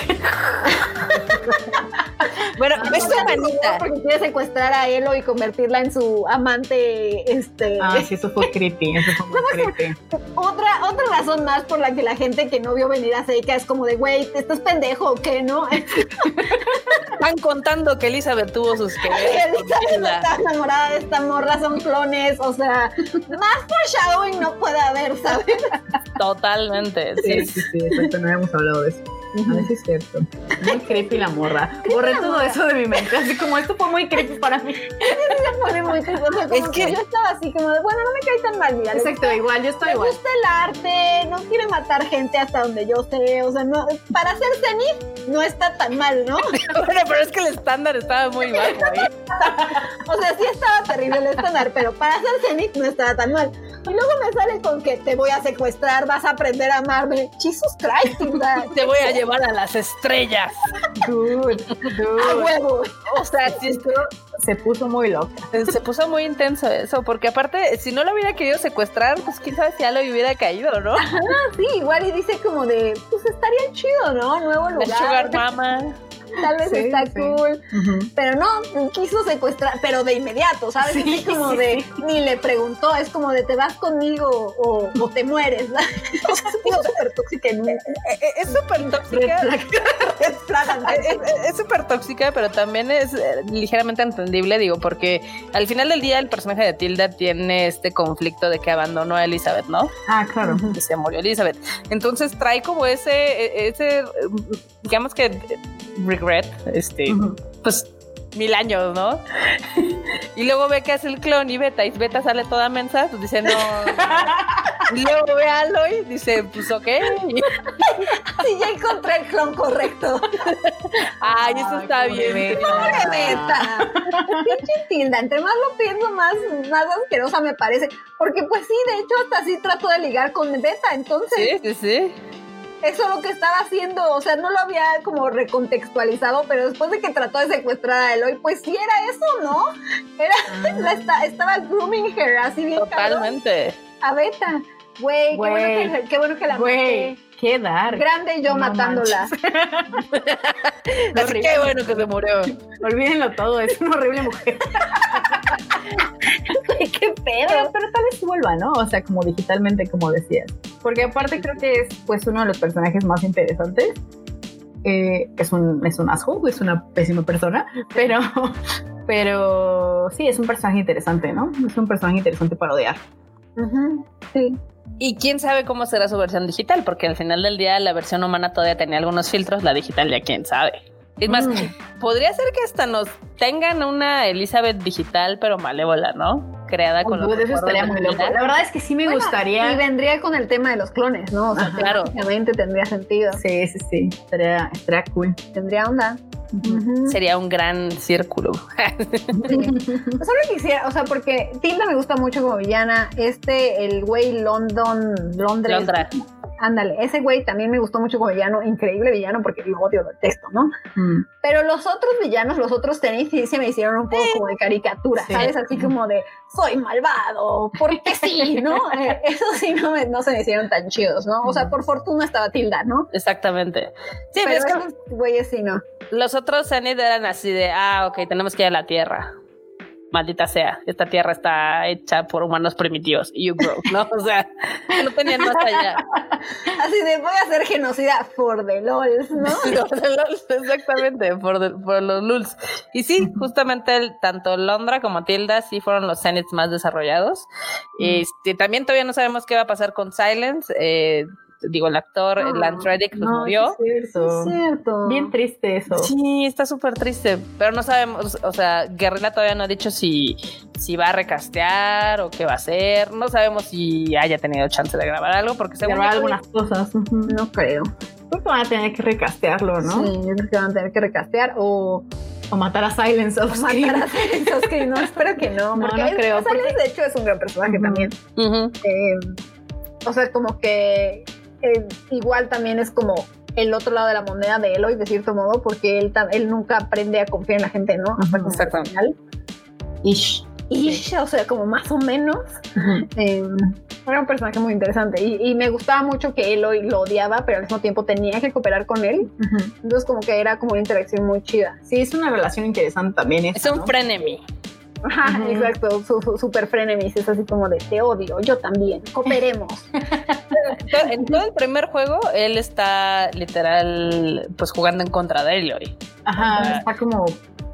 S1: bueno, no, es su manita.
S2: Porque quiere secuestrar a Elo y convertirla en su amante. Este.
S3: Ah, sí, eso fue creepy. Eso fue muy creepy.
S2: Otra, otra razón más por la que la gente que no vio venir a Seika es como de, güey, ¿estás pendejo o qué, no?
S1: Están contando que Elizabeth tuvo sus que
S2: Elizabeth está enamorada de esta morra, son clones. O sea, más foreshadowing no puede haber, ¿sabes?
S1: Totalmente.
S3: Sí, sí, sí, exacto, no habíamos hablado de eso. A ver si es cierto. Muy creepy la morra. Borré todo morra. eso de mi mente. Así como esto fue muy creepy para mí.
S2: se pone muy creepy. O sea, es que, que yo estaba así como de, bueno, no me cae tan mal. Mira,
S3: Exacto,
S2: gusta,
S3: igual, yo estoy igual.
S2: Me gusta el arte, no quiere matar gente hasta donde yo sé. O sea, no, para ser Zenith no está tan mal, ¿no?
S1: bueno, pero es que el estándar estaba muy bajo ahí.
S2: o sea, sí estaba terrible el estándar, pero para ser Zenith no estaba tan mal. Y luego me sale con que te voy a secuestrar, vas a aprender a amarme. Jesus Christ, ¿verdad?
S1: Te voy a llevar a las estrellas.
S3: Dude, dude.
S2: A huevo.
S1: O sea, si esto
S3: se puso muy loca.
S1: Se puso muy intenso eso, porque aparte, si no lo hubiera querido secuestrar, pues quién sabe si ya lo hubiera caído, ¿no?
S2: Ah, sí, igual y dice como de, pues estaría chido, ¿no? Nuevo lugar.
S1: La sugar mama.
S2: Tal vez sí, está sí. cool, uh -huh. pero no, quiso secuestrar, pero de inmediato, ¿sabes? Sí, es como de, ni le preguntó, es como de, te vas conmigo o, o te mueres, ¿no? o sea, es súper tóxica.
S1: Es súper tóxica. es súper tóxica, pero también es eh, ligeramente entendible, digo, porque al final del día el personaje de Tilda tiene este conflicto de que abandonó a Elizabeth, ¿no?
S3: Ah, claro.
S1: Y se murió Elizabeth. Entonces trae como ese, ese digamos que regret, este, uh -huh. pues mil años, ¿no? y luego ve que hace el clon y Beta, y Beta sale toda mensa, pues dice, no. y luego ve a Aloy, dice, pues ok.
S2: sí, ya encontré el clon correcto.
S1: Ay, eso está
S3: Ay,
S1: bien.
S2: Pobre Beta. Pinche Tilda, entre más lo pienso, más, más asquerosa me parece. Porque pues sí, de hecho, hasta así trato de ligar con Beta, entonces.
S1: Sí, sí, sí
S2: eso es lo que estaba haciendo, o sea, no lo había como recontextualizado, pero después de que trató de secuestrar a Eloy, pues sí era eso, ¿no? Era, ah. la está, estaba grooming her, así bien
S1: Totalmente.
S2: Cabrón, a Beta. Güey, qué, bueno que, qué bueno que la
S3: Güey, qué dar.
S2: Grande yo no matándola.
S1: así que bueno que se murió.
S3: Olvídenlo todo, es una horrible mujer.
S2: qué pedo.
S3: Pero, pero tal vez vuelva, ¿no? O sea, como digitalmente, como decías. porque aparte creo que es pues uno de los personajes más interesantes. Eh, es un es un asshole, es una pésima persona, pero pero sí es un personaje interesante, ¿no? Es un personaje interesante para odiar.
S2: Sí.
S1: Y quién sabe cómo será su versión digital, porque al final del día la versión humana todavía tenía algunos filtros, la digital ya quién sabe. Es más,
S3: Mm.
S1: podría ser que hasta nos tengan una Elizabeth digital, pero malévola, ¿no? Creada con los
S3: eso estaría muy loco. La verdad es que sí me
S2: Bueno,
S3: gustaría.
S2: Y vendría con el tema de los clones, ¿no? O sea,
S1: Ajá, claro.
S2: tendría sentido.
S3: Sí, sí, sí. Estaría, estaría cool.
S2: Tendría onda. Ujú.
S1: Sería un gran círculo.
S2: Solo quisiera, o sea, porque Tilda me gusta mucho como villana. Este, el güey London, Londres.
S1: Londra.
S2: Ándale, ese güey también me gustó mucho como villano, increíble villano, porque lo odio, lo detesto, ¿no?
S3: Mm.
S2: Pero los otros villanos, los otros tenis, sí se me hicieron un poco como de caricatura,
S3: Sí.
S2: ¿sabes? Así como de, soy malvado, porque sí, ¿no? Eh, eso sí no, me- no se me hicieron tan chidos, ¿no? O sea, por fortuna estaba Tilda, ¿no?
S1: Exactamente. Sí,
S2: Pero
S1: ves que
S2: esos güeyes sí, no.
S1: los otros Zenith eran así de, ah, ok, tenemos que ir a la Tierra. Maldita sea, esta Tierra está hecha por humanos primitivos. You grow, ¿no? O sea, no tenían más allá.
S2: Así de, voy a ser genocida for the lols, ¿no?
S1: Exactamente, por, de- por los lulz. Y sí, justamente el- tanto Londra como Tilda sí fueron los Zeniths más desarrollados. Este, también todavía no sabemos qué va a pasar con Silence. eh, digo, el actor
S2: No,
S1: Lance Reddick pues,
S3: No,
S1: murió.
S3: es cierto.
S2: Es cierto.
S3: Bien triste eso.
S1: Sí, está súper triste, pero no sabemos, o sea, Guerrilla todavía no ha dicho si, si va a recastear o qué va a hacer, no sabemos si haya tenido chance de grabar algo, porque según
S3: Grabar
S1: yo-
S3: algunas cosas.
S2: No creo.
S3: Creo que van a tener que recastearlo, ¿no?
S2: Sí, yo creo que van a tener que recastear o
S3: O matar a Silence of Scream.
S2: matar a Silence no, espero que no.
S3: No,
S2: Porque
S3: no
S2: él-
S3: creo,
S2: Silence,
S3: porque-
S2: de hecho, es un gran personaje también. Eh, o sea, como que eh, igual también es como el otro lado de la moneda de Eloy, de cierto modo, porque él, él nunca aprende a confiar en la gente, ¿no? Hasta
S1: exacto.
S2: al final.
S3: Ish.
S2: Y, o sea, como más o menos. Eh, era un personaje muy interesante y, y me gustaba mucho que Eloy lo odiaba, pero al mismo tiempo tenía que cooperar con él. Entonces, como que era como una interacción muy chida.
S3: Sí, es una relación interesante también.
S1: Es
S3: esa,
S1: un
S3: ¿no?
S1: frenemy.
S2: Ajá, exacto, su, su super frenemies, es así como de te odio, yo también, cooperemos.
S1: En todo el primer juego, él está literal, pues jugando en contra de Eloy.
S3: Ajá,
S1: Ajá.
S3: está como,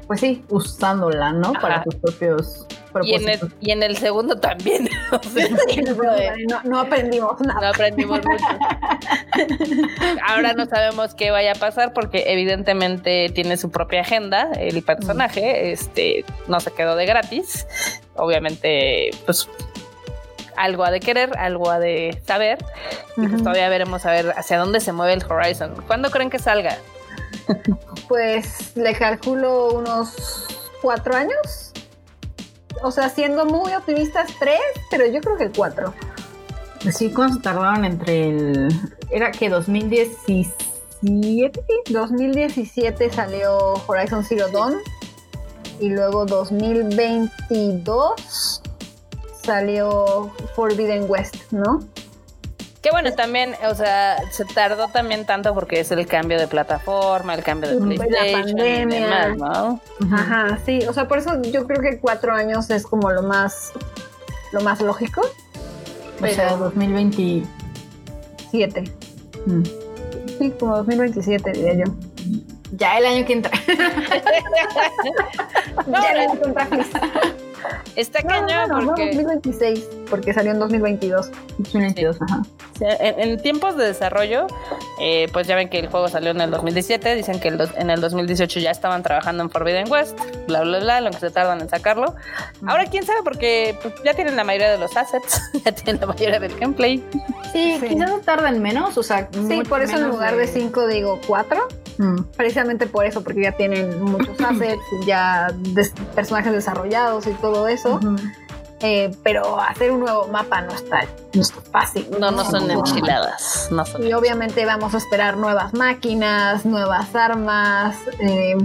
S3: pues sí, usándola, ¿no? Para sus propios
S1: Y en, el,
S3: propósitos.
S1: y en el segundo también. O sea,
S2: no, no aprendimos
S1: no
S2: nada.
S1: aprendimos mucho. Ahora no sabemos qué vaya a pasar porque evidentemente tiene su propia agenda el personaje, este no se quedó de gratis. Obviamente, pues algo ha de querer, algo ha de saber. Y pues todavía veremos a ver hacia dónde se mueve el Horizon. ¿Cuándo creen que salga?
S2: Pues le calculo unos cuatro años. O sea, siendo muy optimistas, tres, pero yo creo que el cuatro.
S3: Sí, ¿cuánto tardaron entre el. Era que 2017?
S2: 2017 salió Horizon Zero Dawn y luego 2022 salió Forbidden West, ¿no?
S1: Que bueno, también, o sea, se tardó también tanto porque es el cambio de plataforma, el cambio de
S2: Pues la
S1: PlayStation y
S2: pandemia.
S1: demás, ¿no?
S2: Ajá, sí, o sea, por eso yo creo que cuatro años es como lo más, lo más lógico.
S3: O sea,
S2: Pero-
S3: 2020.
S2: Siete.
S3: Mm.
S2: Sí, como 2027 diría yo.
S3: Ya el año que entra.
S2: Ya le encontré
S1: Está
S2: No,
S1: cañón
S2: no, no,
S1: porque
S2: 2026, porque salió en 2022.
S3: 2022, ajá.
S1: Sí, En, en tiempos de desarrollo, eh, pues ya ven que el juego salió en el 2017, dicen que el dos- en el 2018 ya estaban trabajando en Forbidden West, bla, bla, bla, lo que se tardan en sacarlo. Ahora, quién sabe, porque pues, ya tienen la mayoría de los assets, ya tienen la mayoría del gameplay.
S3: Sí,
S2: Sí.
S3: quizás no tarden menos, o sea.
S2: Sí, por eso en lugar de 5 digo 4.
S3: Mm.
S2: Precisamente por eso, porque ya tienen muchos assets, ya des- personajes desarrollados y todo eso.
S3: Ujú.
S2: Eh, pero hacer un nuevo mapa no está, no está fácil.
S1: No, no son enchiladas, no son.
S2: Y obviamente vamos a esperar nuevas máquinas, nuevas armas. eh,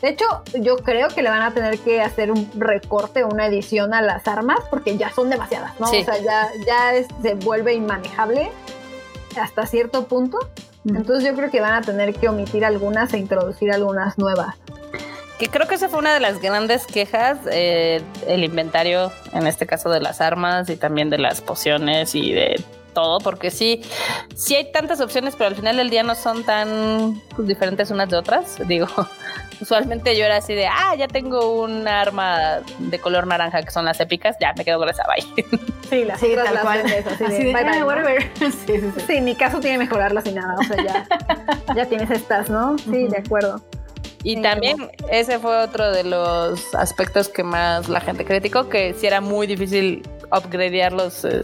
S2: de hecho, yo creo que le van a tener que hacer un recorte, una edición a las armas, porque ya son demasiadas, ¿no?
S1: Sí.
S2: O sea, ya, ya es- se vuelve inmanejable hasta cierto punto.
S3: Mm.
S2: Entonces yo creo que van a tener que omitir algunas e introducir algunas nuevas.
S1: Que creo que esa fue una de las grandes quejas, eh, el inventario, en este caso de las armas y también de las pociones y de todo, porque sí, sí hay tantas opciones, pero al final del día no son tan pues, diferentes unas de otras. Digo, usualmente yo era así de, ah, ya tengo un arma de color naranja que son las épicas, ya me quedo con esa, bye.
S3: Sí, las
S2: Sí,
S3: otras
S2: tal
S3: las
S2: cual.
S3: vendes, así de,
S2: Así de,
S3: bye, bye,
S2: "Ah,
S3: whatever. Sí, sí, sí.
S2: Sí, mi caso tiene mejorarlas y nada, o sea, ya, ya tienes estas, ¿no? Sí, de acuerdo.
S1: Y también ese fue otro de los aspectos que más la gente criticó, que sí era muy difícil upgradearlos. eh,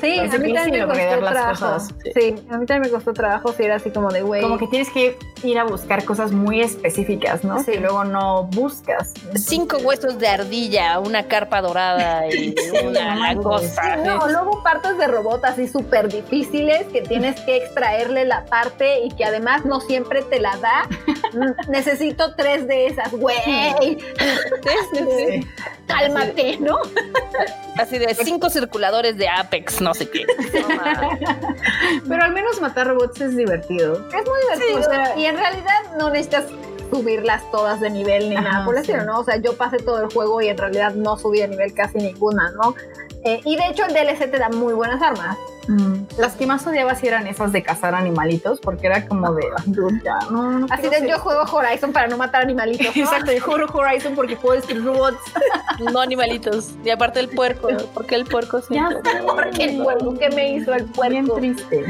S2: Sí, a mí también me costó trabajo.
S3: cosas,
S2: Sí. a mí también me costó trabajo si era así como de, güey.
S3: Como que tienes que ir a buscar cosas muy específicas, ¿no?
S2: Sí.
S3: Que luego no buscas.
S1: cinco huesos de ardilla, una carpa dorada y una langosta.
S2: No, luego partes de robot así súper difíciles que tienes que extraerle la parte y que además no siempre te la da. Necesito tres de esas, güey.
S1: Sí, sí, sí.
S2: Cálmate, ¿no?
S1: Así de cinco circuladores de Apex, no sé qué. No.
S3: Pero al menos matar robots es divertido.
S2: Es muy divertido.
S3: o sea-
S2: y en realidad no necesitas subirlas todas de nivel ni
S3: Ajá,
S2: nada por el
S3: sí.
S2: estilo, ¿no? O sea, yo pasé todo el juego y en realidad no subí de nivel casi ninguna, ¿no? Eh, y de hecho el DLC te da muy buenas armas.
S3: Las que más odiaba sí eran esas de cazar animalitos, porque era como de, "Ay, dude, ya, no, no
S2: Así de
S3: hacer
S2: yo juego Horizon para no matar animalitos. ¿no?
S3: Exacto, yo juego Horizon porque puedo destruir robots.
S1: No animalitos. Y aparte el puerco. porque el puerco siempre?
S2: Porque el puerco, ¿qué me hizo el
S3: Bien
S2: puerco?
S3: triste.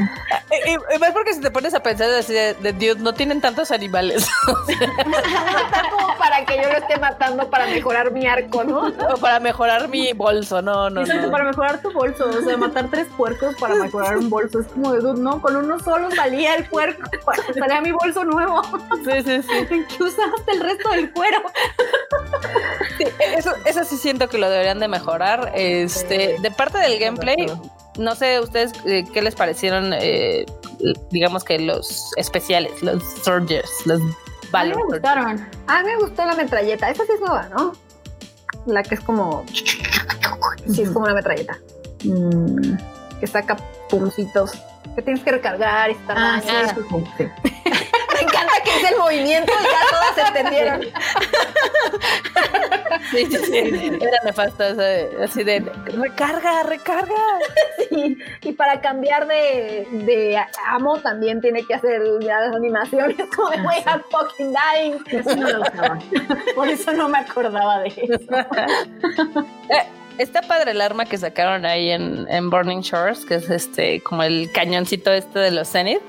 S1: Y, y más porque si te pones a pensar así de, de Dios, no tienen tantos animales.
S2: Está como para que yo lo esté matando para mejorar mi arco, ¿no?
S1: o para mejorar mi bolso. No, no,
S3: Exacto,
S1: no.
S3: para mejorar tu bolso, o sea, matar tres puercos para mejorar un bolso. Es como de, dude, no, con uno solo salía el puerco, salía mi bolso nuevo.
S1: Sí, sí, sí.
S3: ¿En qué usaste el resto del cuero?
S1: Sí, Eso, eso sí siento que lo deberían de mejorar. Este, de parte del gameplay, no sé ustedes eh, qué les parecieron, eh, digamos que los especiales, los surgers, los
S3: A mí
S1: valor.
S3: me gustaron.
S2: A mí me gustó la metralleta. Esa sí es nueva, ¿no? La que es como. Sí, es como una metralleta.
S3: Mm.
S2: Que saca puncitos. Que tienes que recargar y estar
S3: Ah,
S2: dañada.
S3: sí, sí, sí.
S2: Me encanta que hice el movimiento y ya todas entendieron.
S1: Sí, sí, sí. Era de- así de recarga, recarga.
S2: Sí, y para cambiar de, de amo también tiene que hacer las animaciones como de wey, I'm fucking dying.
S3: Eso no lo usaba. Por eso no me acordaba de eso.
S1: Está padre el arma que sacaron ahí en, en Burning Shores, que es este, como el cañoncito este de los Zenith.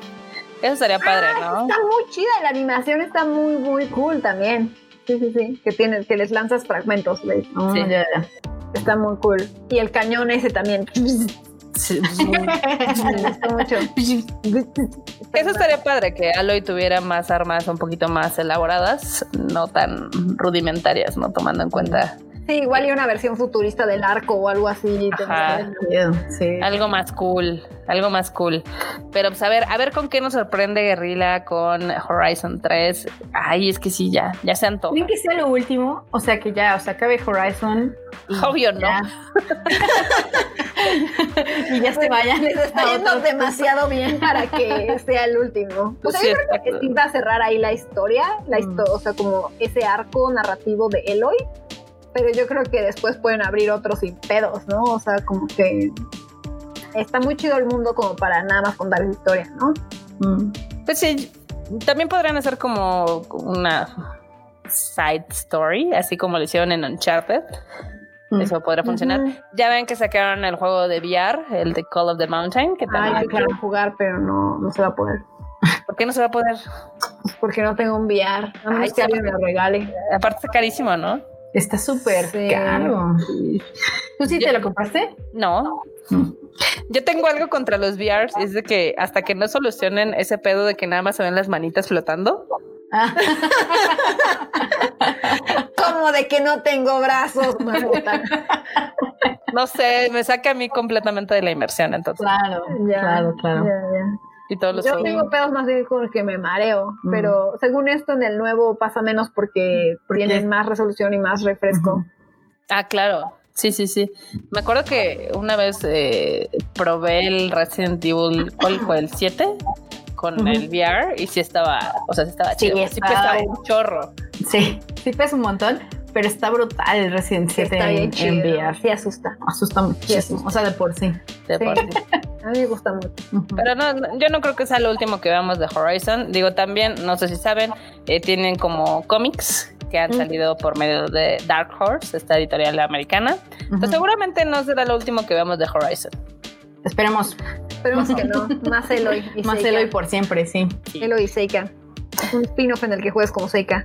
S1: Eso estaría padre, ¿no?
S2: Está muy chida, la animación está muy, muy cool también. Sí, sí, sí. Que tienes, que les lanzas fragmentos.
S3: No,
S1: Sí.
S3: ya, ya.
S2: Está muy cool. Y el cañón ese también.
S1: Sí,
S2: mucho.
S1: Eso estaría padre, que Aloy tuviera más armas un poquito más elaboradas, no tan rudimentarias, ¿no? Tomando en cuenta
S2: Sí, igual y una versión futurista del arco o algo así.
S1: Ajá.
S3: Sí.
S1: algo más cool, algo más cool. Pero pues a ver, a ver con qué nos sorprende Guerrilla con Horizon 3. Ay, es que sí, ya, ya se antoja.
S3: ¿Creen que sea lo último? O sea, que ya, o sea, acabe Horizon.
S1: Obvio, no.
S3: ya. y ya se vayan.
S2: Les está yendo
S3: otro-
S2: demasiado bien para que sea el último. O sea,
S1: Sí,
S2: yo creo que sí va a cerrar ahí la historia, la
S3: Mm.
S2: histo- o sea, como ese arco narrativo de Eloy. Pero yo creo que después pueden abrir otros sin pedos, ¿no? O sea, como que está muy chido el mundo como para nada más contar ¿no?
S3: Mm.
S1: Pues sí, también podrían hacer como una side story, así como lo hicieron en Uncharted.
S3: Mm.
S1: Eso podría funcionar. Ya ven que sacaron el juego de VR, el de Call of the Mountain, que también.
S2: Ay, yo quiero jugar, pero no, no se va a poder.
S1: ¿Por qué no se va a poder?
S2: Porque no tengo un VR. A
S1: Ay,
S2: que alguien me lo regale.
S1: Aparte está carísimo, ¿no?
S3: Está súper
S2: Sí.
S3: caro. ¿Tú sí
S1: Yo-
S3: te lo compraste?
S1: No.
S3: Mm.
S1: Yo tengo algo contra los VRs, es de que hasta que no solucionen ese pedo de que nada más se ven las manitas flotando,
S3: Ah,
S2: Como de que no tengo brazos.
S1: no sé, me saca a mí completamente de la inmersión, entonces.
S3: claro,
S2: Ya,
S3: claro, claro.
S2: ya, ya.
S1: Y todos los
S2: Yo
S1: juegos.
S2: tengo pedos más los que me mareo,
S3: Mm.
S2: pero según esto en el nuevo pasa menos porque
S3: Porque-
S2: tienen más resolución y más refresco.
S3: Ujú.
S1: Ah, claro. Sí, sí, sí. Me acuerdo que una vez eh, probé el Resident Evil, ¿cuál fue? ¿El 7? Con
S3: Ujú.
S1: el VR y sí estaba, o sea, sí estaba
S3: Sí,
S1: chido. Sí,
S3: estaba-
S1: pesaba un chorro.
S3: Sí, sí pesa un montón, pero está brutal el Resident 7
S2: Está bien
S3: en,
S2: chido.
S3: en VR.
S2: Sí asusta.
S3: Asusta muchísimo, o sea, de por sí.
S1: de
S2: Sí.
S1: por sí.
S2: A mí me gusta mucho.
S1: Pero no, yo no creo que sea lo último que veamos de Horizon. Digo, también, no sé si saben, eh, tienen como cómics que han salido por medio de Dark Horse, esta editorial americana. Entonces, seguramente no será lo último que veamos de Horizon.
S3: Esperemos.
S2: Esperemos que no. Más Eloy. Y
S3: Más
S2: Seika.
S3: Eloy por siempre, sí.
S2: Eloy y Seika. Un spin-off en el que juegues como Seika.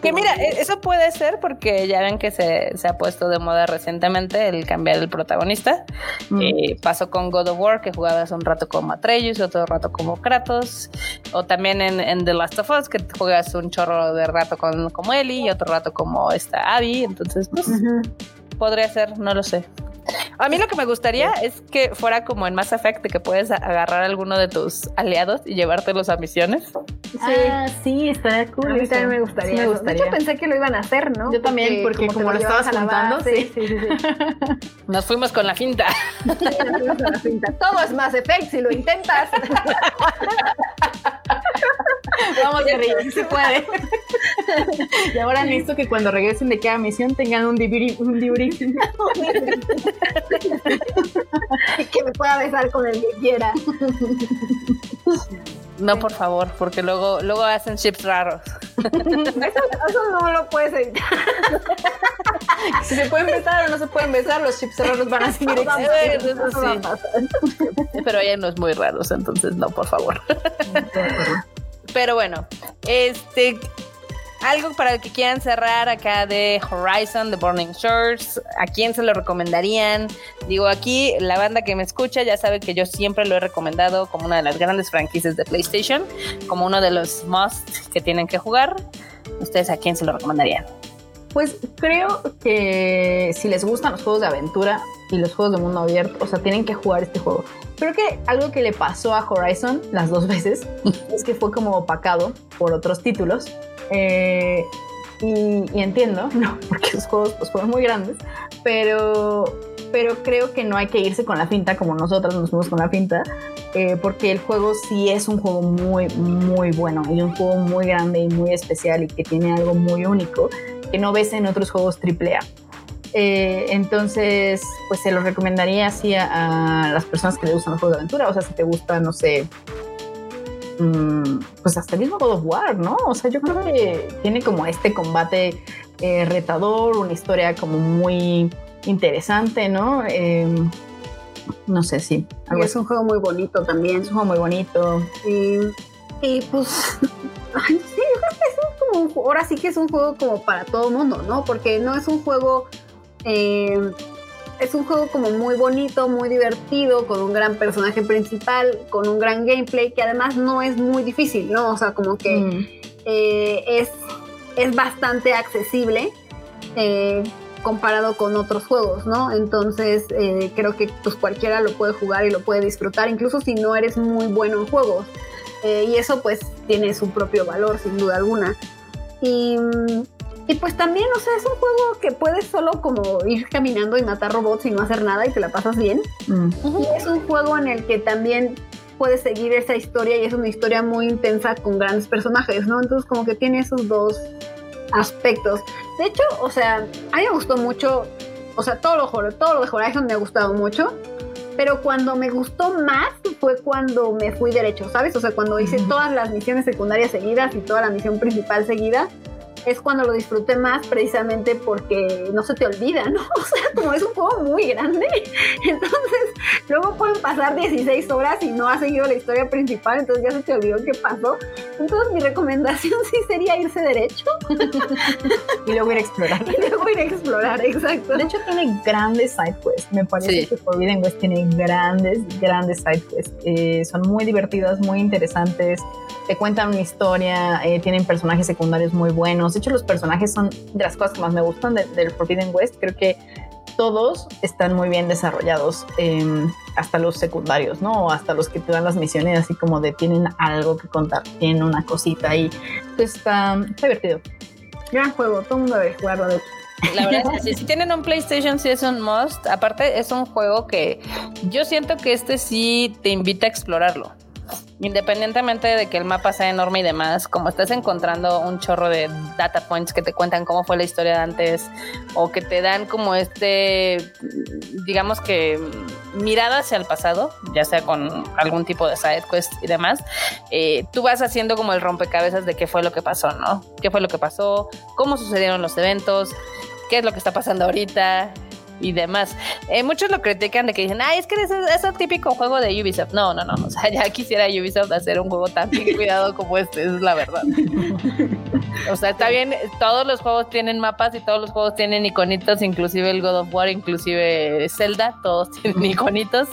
S1: Que mira, e- eso puede ser porque ya ven que se, se ha puesto de moda recientemente el cambiar el protagonista.
S3: Mm.
S1: Eh, pasó con God of War, que jugabas un rato como Atreus, otro rato como Kratos. O también en, en The Last of Us, que juegas un chorro de rato con, como Ellie y otro rato como esta Abby. Entonces, pues, podría ser, no lo sé. A mí lo que me gustaría es que fuera como en Mass Effect, de que puedes agarrar a alguno de tus aliados y llevártelos a misiones.
S2: Sí.
S3: Ah, sí, estaría cool.
S2: a mí también me gustaría.
S3: Sí, me
S2: eso.
S3: gustaría.
S2: De hecho, pensé que lo iban a hacer, ¿no?
S3: Yo también, porque como lo
S2: llevabas
S3: estabas
S2: la
S3: contando, sí.
S2: sí, sí, sí.
S1: Nos fuimos con la finta.
S2: Todo es más Effect si lo intentas.
S3: Vamos, Guerrilla, sí se puede. y ahora necesito que cuando regresen de cada misión tengan un DVD. Un DVD.
S2: que me pueda besar con el que quiera.
S1: No, por favor, porque luego, luego hacen chips raros.
S2: Eso, eso no lo puedes evitar.
S3: si se pueden besar o no se pueden besar, los chips raros van a seguir
S1: Eso sí. Pero hay unos muy raros, entonces no, por favor. Pero bueno, este algo para el que quieran cerrar acá de Horizon, The Burning Shores, ¿a quién se lo recomendarían? Digo, aquí la banda que me escucha ya sabe que yo siempre lo he recomendado como una de las grandes franquicias de PlayStation, como uno de los must que tienen que jugar. ¿Ustedes a quién se lo recomendarían?
S3: Pues creo que si les gustan los juegos de aventura y los juegos de mundo abierto, o sea, tienen que jugar este juego. Creo que algo que le pasó a Horizon las dos veces es que fue como opacado por otros títulos. Eh, y, entiendo, ¿no? Porque esos juegos pues, fueron muy grandes, pero, pero creo que no hay que irse con la finta como nosotros nos fuimos con la finta, eh, porque el juego sí es un juego muy, muy bueno y un juego muy grande y muy especial y que tiene algo muy único que no ves en otros juegos AAA. Eh, entonces, pues se lo recomendaría así a, a las personas que les gustan los juegos de aventura. O sea, si te gusta, no sé, mm, pues hasta el mismo God of War, ¿no? O sea, yo creo que tiene como este combate eh, retador, una historia como muy interesante, ¿no? Eh, no sé, sí. Algo
S2: es
S3: así.
S2: un juego muy bonito también.
S3: Es un juego muy bonito.
S2: Y, y, pues, ay, sí, yo creo que como un ju- ahora sí que es un juego como para todo el mundo, ¿no? Porque no es un juego, eh, es un juego como muy bonito, muy divertido, con un gran personaje principal, con un gran gameplay, que además no es muy difícil, ¿no? O sea, como que
S3: Mm.
S2: eh, es, es bastante accesible. eh, comparado con otros juegos, ¿no? Entonces eh, creo que pues cualquiera lo puede jugar y lo puede disfrutar, incluso si no eres muy bueno en juegos. Eh, y eso pues tiene su propio valor, sin duda alguna. Y, mm, y pues también, o sea, es un juego que puedes solo como ir caminando y matar robots y no hacer nada y te la pasas bien.
S3: Mm.
S2: Y es un juego en el que también puedes seguir esa historia y es una historia muy intensa con grandes personajes, ¿no? Entonces como que tiene esos dos aspectos. De hecho, o sea, a mí me gustó mucho, o sea, todo lo, todo lo de Horizon me ha gustado mucho, pero cuando me gustó más fue cuando me fui derecho, ¿sabes? O sea, cuando hice todas las misiones secundarias seguidas y toda la misión principal seguida, es cuando lo disfruté más precisamente porque no se te olvida, ¿no? O sea, como es un juego muy grande, entonces luego pueden pasar 16 horas y no has seguido la historia principal, entonces ya se te olvidó qué pasó. Entonces mi recomendación sí sería irse derecho
S3: Y luego ir a explorar.
S2: y luego ir a explorar, exacto.
S3: De hecho, tiene grandes side quests. Me parece
S1: Sí.
S3: que Forbidden West tiene grandes, grandes side quests. Eh, son muy divertidas, muy interesantes. Te cuentan una historia, eh, tienen personajes secundarios muy buenos. De hecho, los personajes son de las cosas que más me gustan de- del Forbidden West. Creo que todos están muy bien desarrollados, eh, hasta los secundarios, ¿no? Hasta los que te dan las misiones, así como de tienen algo que contar, tienen una cosita ahí. Entonces está, está divertido.
S2: Gran juego, todo el mundo debe jugarlo. De hecho.
S1: La verdad es que si tienen un PlayStation sí es un must. Aparte es un juego que yo siento que este sí te invita a explorarlo. Independientemente de que el mapa sea enorme y demás, como estás encontrando un chorro de data points que te cuentan cómo fue la historia de antes o que te dan como este, digamos que mirada hacia el pasado, ya sea con algún tipo de side quest y demás, eh, tú vas haciendo como el rompecabezas de qué fue lo que pasó, ¿no? ¿Qué fue lo que pasó? ¿Cómo sucedieron los eventos? ¿Qué es lo que está pasando ahorita? Y demás. Eh, muchos lo critican de que dicen, ay, es que es, es un típico juego de Ubisoft. No, no, no, o sea, ya quisiera Ubisoft hacer un juego tan bien cuidado como este, es la verdad. o sea, está bien, todos los juegos tienen mapas y todos los juegos tienen iconitos, inclusive el God of War, inclusive Zelda, todos tienen iconitos.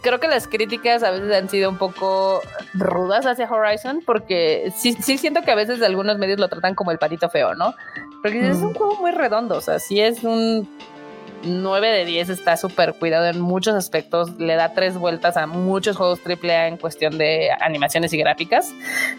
S1: Creo que las críticas a veces han sido un poco rudas hacia Horizon porque sí, sí siento que a veces algunos medios lo tratan como el patito feo, ¿no? Porque es un juego muy redondo, o sea, sí es un 9 de 10 está súper cuidado en muchos aspectos, le da tres vueltas a muchos juegos AAA en cuestión de animaciones y gráficas.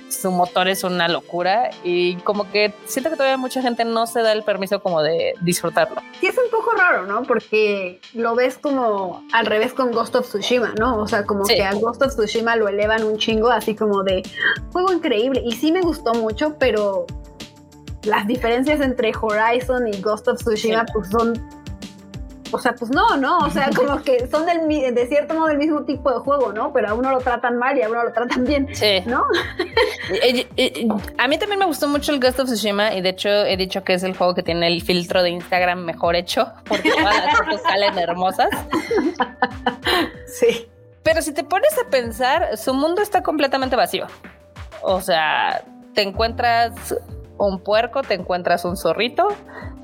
S1: Su motor es una locura y como que siento que todavía mucha gente no se da el permiso como de disfrutarlo.
S2: Sí, es un poco raro, ¿no? Porque lo ves como al revés con Ghost of Tsushima, ¿no? O sea, como que a Ghost of Tsushima lo elevan un chingo, así como de juego increíble. Y sí me gustó mucho, pero las diferencias entre Horizon y Ghost of Tsushima pues son o sea, pues no, ¿no? O sea, como que son del, de cierto modo del mismo tipo de juego, ¿no? Pero a uno lo tratan mal y a uno lo tratan bien, sí. ¿no?
S1: a mí también me gustó mucho el Ghost of Tsushima y de hecho he dicho que es el juego que tiene el filtro de Instagram mejor hecho porque todas las fotos salen hermosas.
S2: Sí.
S1: Pero si te pones a pensar, su mundo está completamente vacío. O sea, te encuentras un puerco, te encuentras un zorrito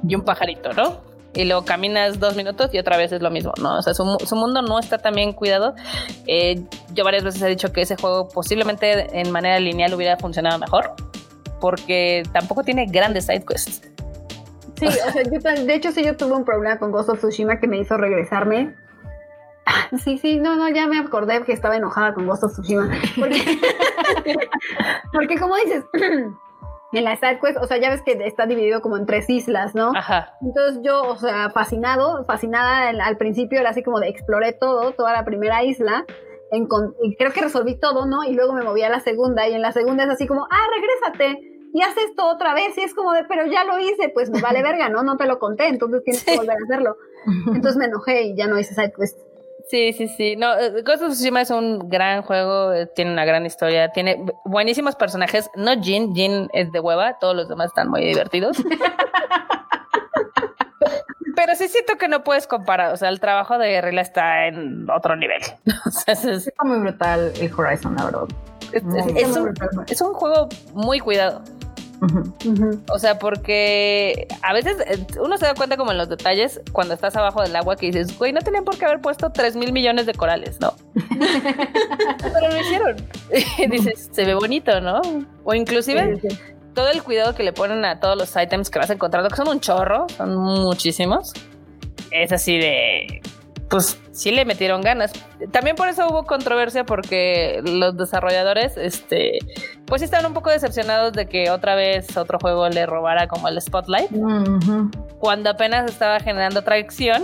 S1: y un pajarito, ¿no? Y luego caminas dos minutos y otra vez es lo mismo, ¿no? O sea, su, mundo no está tan bien cuidado. Eh, yo varias veces he dicho que ese juego posiblemente en manera lineal hubiera funcionado mejor, porque tampoco tiene grandes side quests.
S2: Sí, o sea, yo, de hecho sí yo tuve un problema con Ghost of Tsushima que me hizo regresarme. Sí, sí, no, no, ya me acordé que estaba enojada con Ghost of Tsushima. Porque, porque como dices, en la side quest, o sea, ya ves que está dividido como en tres islas, ¿no? Ajá. Entonces yo, o sea, fascinado, fascinada al principio era así como de exploré todo, toda la primera isla, en, y creo que resolví todo, ¿no? Y luego me moví a la segunda y en la segunda es así como, ah, regrésate y haces esto otra vez y es como de, pero ya lo hice, pues me vale verga, ¿no? No te lo conté, entonces tienes que volver a hacerlo. Entonces me enojé y ya no hice side quest.
S1: Sí, sí, sí. No, eh, Ghost of Tsushima es un gran juego, eh, tiene una gran historia, tiene buenísimos personajes. No Jin, Jin es de hueva, todos los demás están muy divertidos. Pero sí siento que no puedes comparar, o sea, el trabajo de Guerrilla está en otro nivel. O sea,
S3: es, está muy brutal el Horizon, la verdad.
S1: es un juego muy cuidado. O sea, porque a veces eh, uno se da cuenta como en los detalles cuando estás abajo del agua que dices, güey, no tenían por qué haber puesto 3 mil millones de corales, ¿no? Pero lo hicieron. Y dices, se ve bonito, ¿no? O inclusive todo el cuidado que le ponen a todos los items que vas encontrando, que son un chorro, son muchísimos. Es así de pues sí le metieron ganas. También por eso hubo controversia porque los desarrolladores, este, pues estaban un poco decepcionados de que otra vez otro juego le robara como el spotlight, cuando apenas estaba generando tracción.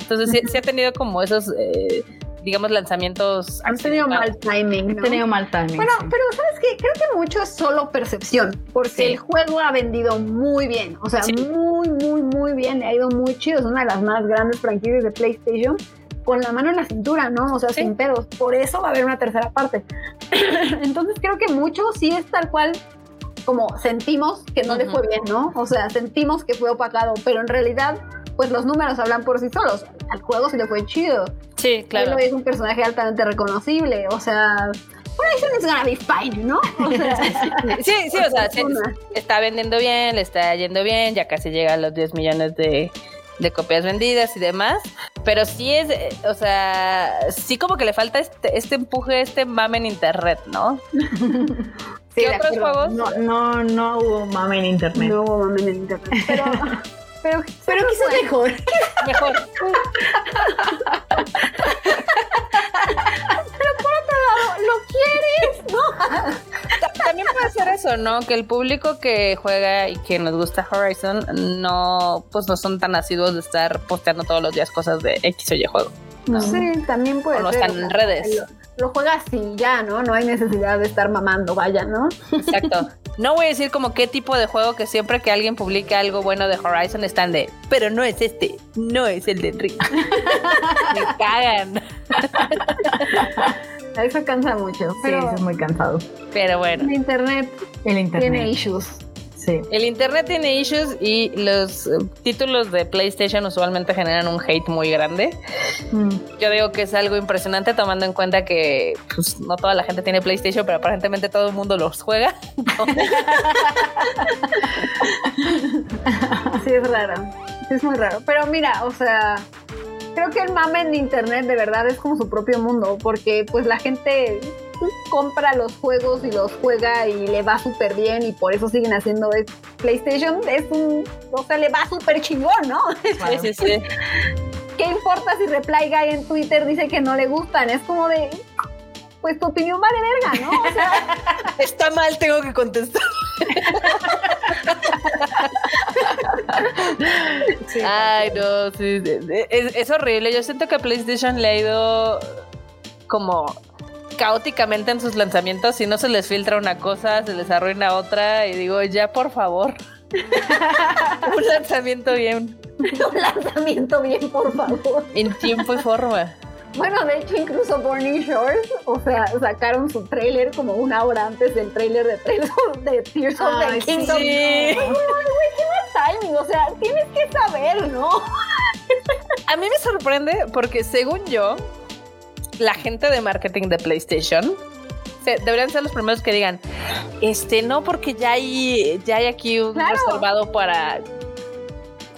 S1: Entonces sí, ha tenido como esos, eh, digamos, lanzamientos.
S2: Han tenido mal timing.
S3: ¿no? tenido mal timing.
S2: Bueno, pero ¿sabes qué? Creo que mucho es solo percepción, porque el juego ha vendido muy bien, o sea, muy, muy, muy bien, ha ido muy chido, es una de las más grandes franquicias de PlayStation con la mano en la cintura, ¿no? O sea, sin pedos. Por eso va a haber una tercera parte. Entonces creo que mucho sí es tal cual como sentimos que no le fue bien, ¿no? O sea, sentimos que fue opacado, pero en realidad pues los números hablan por sí solos. Al juego sí le fue chido.
S1: Sí, claro.
S2: es un personaje altamente reconocible, o sea, Horizon is gonna be fine, ¿no? O sea,
S1: sí, sí, o sea, está vendiendo bien, le está yendo bien, ya casi llega a los 10 millones de, de copias vendidas y demás, pero sí es, eh, o sea, sí como que le falta este, este empuje, este mame en internet, ¿no?
S3: Sí, ¿Qué otros juegos? No, no, no hubo mame en internet.
S2: No hubo mame en internet, pero...
S3: Pero, pero quizás mejor.
S1: Mejor.
S2: pero por otro lado, ¿lo quieres? ¿No?
S1: También puede ser eso, ¿no? Que el público que juega y que nos gusta Horizon no, pues no son tan asiduos de estar posteando todos los días cosas de X o Y juego.
S2: Sí, también puede
S1: o no
S2: ser.
S1: están en redes.
S2: lo juegas y ya, ¿no? No hay necesidad de estar mamando, vaya, ¿no?
S1: Exacto. No voy a decir como qué tipo de juego que siempre que alguien publica algo bueno de Horizon están de, pero no es este, no es el de Enrique. Me cagan.
S2: Eso cansa mucho.
S3: Pero, sí, eso es muy cansado.
S1: Pero bueno.
S2: El internet,
S3: el internet
S2: tiene issues.
S3: Sí.
S1: El internet tiene issues y los uh, títulos de PlayStation usualmente generan un hate muy grande. Mm. Yo digo que es algo impresionante tomando en cuenta que pues, no toda la gente tiene PlayStation, pero aparentemente todo el mundo los juega.
S2: sí, es raro. Es muy raro. Pero mira, o sea, creo que el mame en internet de verdad es como su propio mundo, porque pues la gente compra los juegos y los juega y le va súper bien y por eso siguen haciendo PlayStation. Es un, o sea, le va súper chingón, ¿no?
S1: Sí, sí, sí.
S2: ¿Qué importa si Reply Guy en Twitter dice que no le gustan? Es como de, pues tu opinión vale verga, ¿no? O sea,
S1: está mal, tengo que contestar. Ay, no, sí, es, es, horrible. Yo siento que PlayStation le ha ido como caóticamente en sus lanzamientos. Si no se les filtra una cosa, se les arruina otra. Y digo, ya por favor. Un lanzamiento bien.
S2: Un lanzamiento bien, por favor.
S1: En tiempo y forma.
S2: Bueno, de hecho, incluso Burning Shores, o sea, sacaron su trailer como una hora antes del trailer de, de Tears of the Kingdom. Sí. Ay, güey, qué mal timing, o sea, tienes que saber, ¿no?
S1: A mí me sorprende porque según yo, la gente de marketing de PlayStation deberían ser los primeros que digan, este, no, porque ya hay, ya hay aquí un reservado para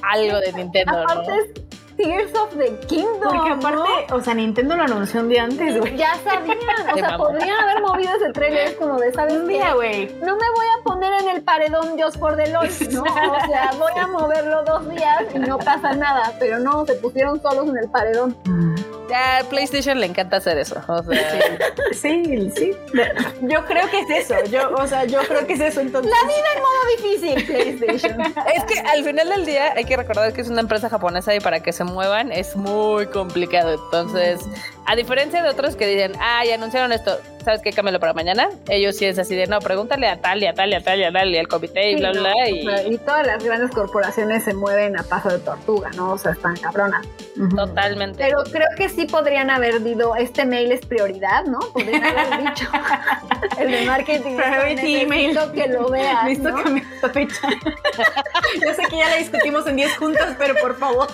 S1: algo de Nintendo.
S2: Aparte es Tears of the Kingdom.
S3: Porque aparte, o sea, Nintendo lo anunció un día antes, güey.
S2: Ya sabían, o sea, podrían haber movido ese trailer como de, ¿sabes
S3: un día, güey.
S2: No me voy a poner en el paredón just for the Lord, ¿no? O sea, voy a moverlo dos días y no pasa nada, pero no, se pusieron solos en el paredón.
S1: Ya, a PlayStation le encanta hacer eso. O sea,
S3: sí, sí. Yo creo que es eso. Yo, o sea, yo creo que es eso entonces.
S2: La vida en modo difícil, PlayStation.
S1: es que al final del día hay que recordar que es una empresa japonesa y para que se muevan es muy complicado. Entonces, a diferencia de otros que dicen, ya anunciaron esto, ¿sabes qué? Cámelo para mañana. Ellos sí es así de, no, pregúntale a tal y a tal y a tal y a tal y al comité y bla, bla, y...
S2: y todas las grandes corporaciones se mueven a paso de tortuga, ¿no? O sea, están cabronas.
S1: Totalmente.
S2: Pero creo que sí podrían haber dicho, este mail es prioridad, ¿no? Podrían haber dicho el de marketing.
S3: Priority email.
S2: que lo veas,
S3: Listo
S2: ¿no?
S3: esta fecha. Yo sé que ya la discutimos en 10 juntas, pero por favor.